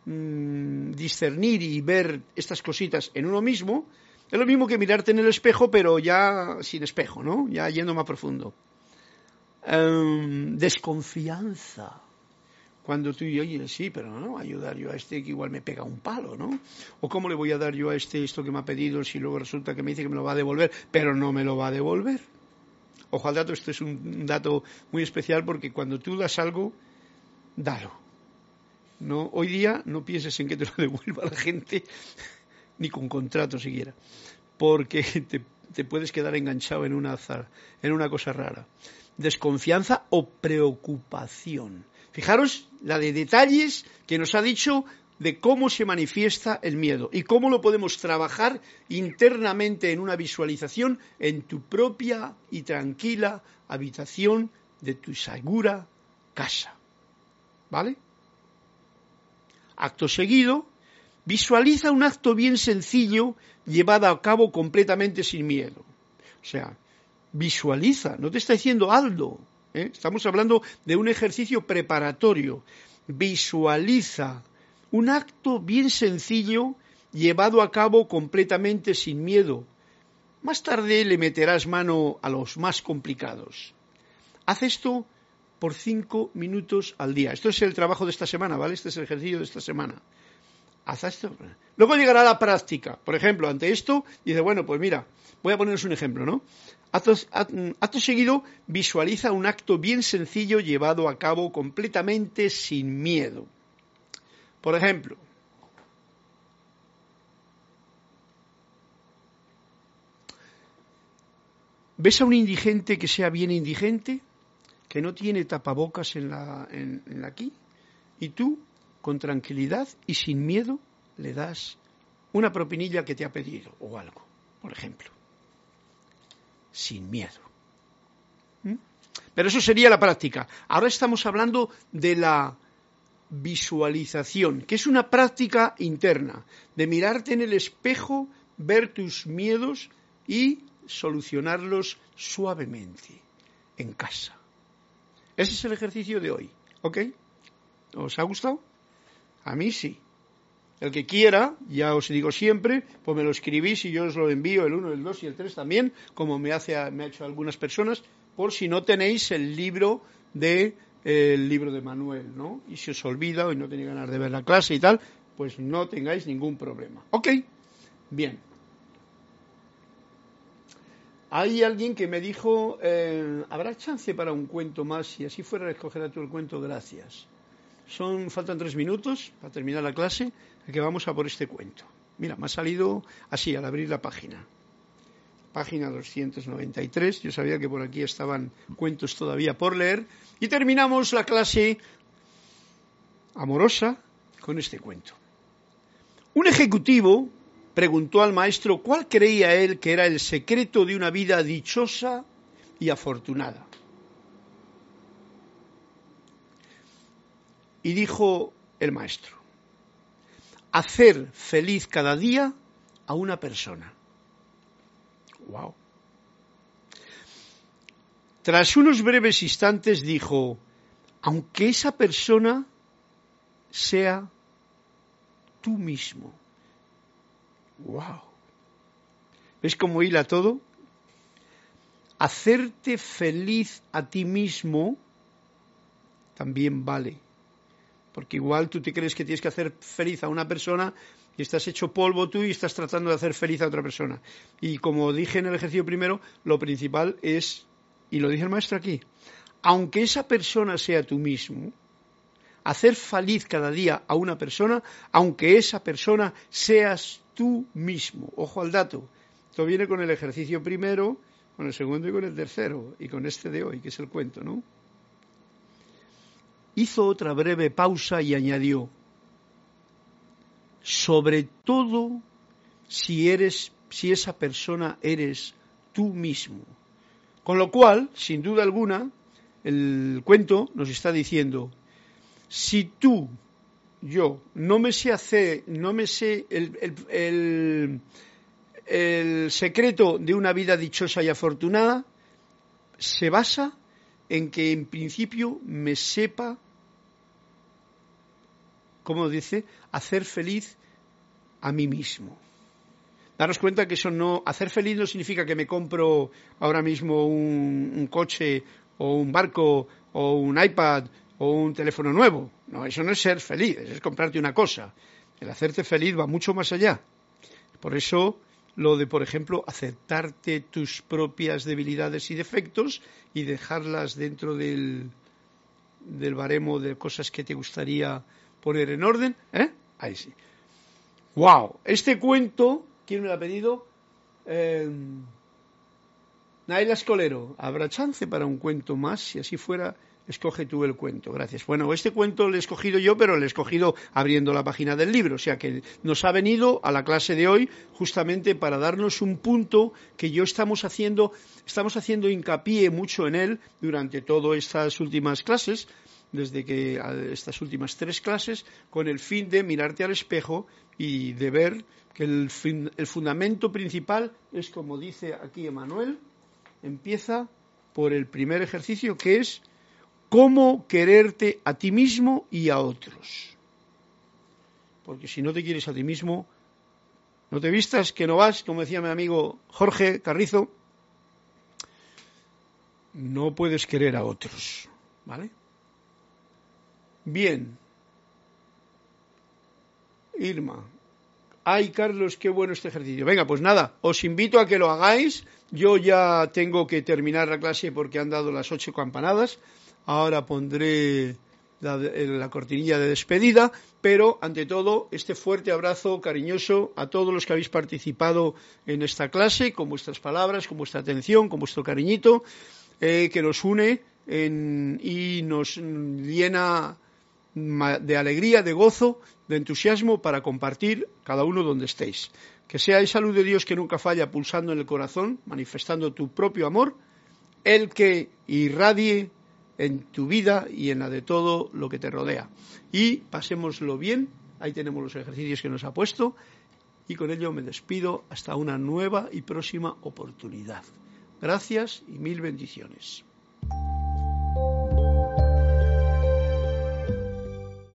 Mm, discernir y ver estas cositas en uno mismo, es lo mismo que mirarte en el espejo, pero ya sin espejo, ¿no? Ya yendo más profundo. Em, desconfianza cuando tú y oye, sí, pero no, ayudar yo a este que igual me pega un palo, ¿no? O cómo le voy a dar yo a este esto que me ha pedido si luego resulta que me dice que me lo va a devolver, pero no me lo va a devolver. Ojo al dato, esto es un dato muy especial porque cuando tú das algo, dalo. No, hoy día no pienses en que te lo devuelva la gente, ni con contrato siquiera, porque te, puedes quedar enganchado en una, en una cosa rara. Desconfianza o preocupación Fijaros la de detalles que nos ha dicho de cómo se manifiesta el miedo y cómo lo podemos trabajar internamente en una visualización en tu propia y tranquila habitación de tu segura casa. ¿Vale? Acto seguido, visualiza un acto bien sencillo llevado a cabo completamente sin miedo. O sea, visualiza, no te está diciendo Aldo, ¿eh? Estamos hablando de un ejercicio preparatorio. Visualiza un acto bien sencillo llevado a cabo completamente sin miedo. Más tarde le meterás mano a los más complicados. Haz esto por cinco minutos al día. Esto es el trabajo de esta semana, ¿vale? Este es el ejercicio de esta semana. Haz esto. Luego llegará la práctica. Por ejemplo, ante esto, dice, bueno, pues mira, voy a poneros un ejemplo, ¿no? Acto, seguido, visualiza un acto bien sencillo llevado a cabo completamente sin miedo. Por ejemplo, ¿ves a un indigente que sea bien indigente? Que no tiene tapabocas en la, en, aquí. Y tú, con tranquilidad y sin miedo, le das una propinilla que te ha pedido o algo, por ejemplo sin miedo. ¿Mm? Pero eso sería la práctica. Ahora estamos hablando de la visualización, que es una práctica interna, de mirarte en el espejo, ver tus miedos y solucionarlos suavemente en casa. Ese es el ejercicio de hoy, ¿ok? ¿Os ha gustado? A mí sí. El que quiera, ya os digo siempre, pues me lo escribís y yo os lo envío el 1, el 2 y el 3 también, como me, hace, me ha hecho algunas personas, por si no tenéis el libro de el libro de Manuel, ¿no? Y si os olvida y no tenéis ganas de ver la clase y tal, pues no tengáis ningún problema. ¿Ok? Bien. Hay alguien que me dijo, eh, ¿habrá chance para un cuento más? Si así fuera, escoger a tú el cuento, gracias. Son, faltan tres minutos para terminar la clase que vamos a por este cuento. Mira, me ha salido así al abrir la página. Página 293. Yo sabía que por aquí estaban cuentos todavía por leer. Y terminamos la clase amorosa con este cuento. Un ejecutivo preguntó al maestro cuál creía él que era el secreto de una vida dichosa y afortunada. Y dijo el maestro, hacer feliz cada día a una persona. Wow. Tras unos breves instantes dijo, aunque esa persona sea tú mismo. Wow. ¿Ves cómo hila todo? Hacerte feliz a ti mismo también vale porque igual tú te crees que tienes que hacer feliz a una persona y estás hecho polvo tú y estás tratando de hacer feliz a otra persona. Y como dije en el ejercicio primero, lo principal es, y lo dice el maestro aquí, aunque esa persona sea tú mismo, hacer feliz cada día a una persona, aunque esa persona seas tú mismo. Ojo al dato. Esto viene con el ejercicio primero, con el segundo y con el tercero, y con este de hoy, que es el cuento, ¿no? Hizo otra breve pausa y añadió, sobre todo si eres, si esa persona eres tú mismo. Con lo cual, sin duda alguna, el cuento nos está diciendo, si tú, yo, no me sé hacer, no me sé el, el secreto de una vida dichosa y afortunada, se basa en que en principio me sepa como dice, hacer feliz a mí mismo. Daros cuenta que eso no, hacer feliz no significa que me compro ahora mismo un, coche o un barco o un iPad o un teléfono nuevo. No, eso no es ser feliz, es comprarte una cosa. El hacerte feliz va mucho más allá. Por eso lo de, por ejemplo, aceptarte tus propias debilidades y defectos y dejarlas dentro del, del baremo de cosas que te gustaría poner en orden. ¿eh? Ahí sí. ¡Wow! Este cuento, ¿quién me lo ha pedido? Eh, Naila Escolero. ¿Habrá chance para un cuento más? Si así fuera, escoge tú el cuento. Gracias. Bueno, este cuento lo he escogido yo, pero lo he escogido abriendo la página del libro. O sea que nos ha venido a la clase de hoy justamente para darnos un punto que yo estamos haciendo, estamos haciendo hincapié mucho en él durante todas estas últimas clases desde que estas últimas tres clases con el fin de mirarte al espejo y de ver que el, el fundamento principal es como dice aquí Emanuel, empieza por el primer ejercicio que es cómo quererte a ti mismo y a otros. Porque si no te quieres a ti mismo, No te vistas que no vas, como decía mi amigo Jorge Carrizo, no puedes querer a otros, ¿vale? Bien. Irma. Ay, Carlos, qué bueno este ejercicio. Venga, pues nada, os invito a que lo hagáis. Yo ya tengo que terminar la clase porque han dado las ocho campanadas. Ahora pondré la, cortinilla de despedida, pero ante todo este fuerte abrazo cariñoso a todos los que habéis participado en esta clase, con vuestras palabras, con vuestra atención, con vuestro cariñito, eh, que nos une y nos llena de alegría, de gozo, de entusiasmo para compartir cada uno donde estéis. Que sea el salud de Dios que nunca falla pulsando en el corazón, manifestando tu propio amor, el que irradie en tu vida y en la de todo lo que te rodea. Y pasémoslo bien, ahí tenemos los ejercicios que nos ha puesto, y con ello me despido hasta una nueva y próxima oportunidad. Gracias y mil bendiciones.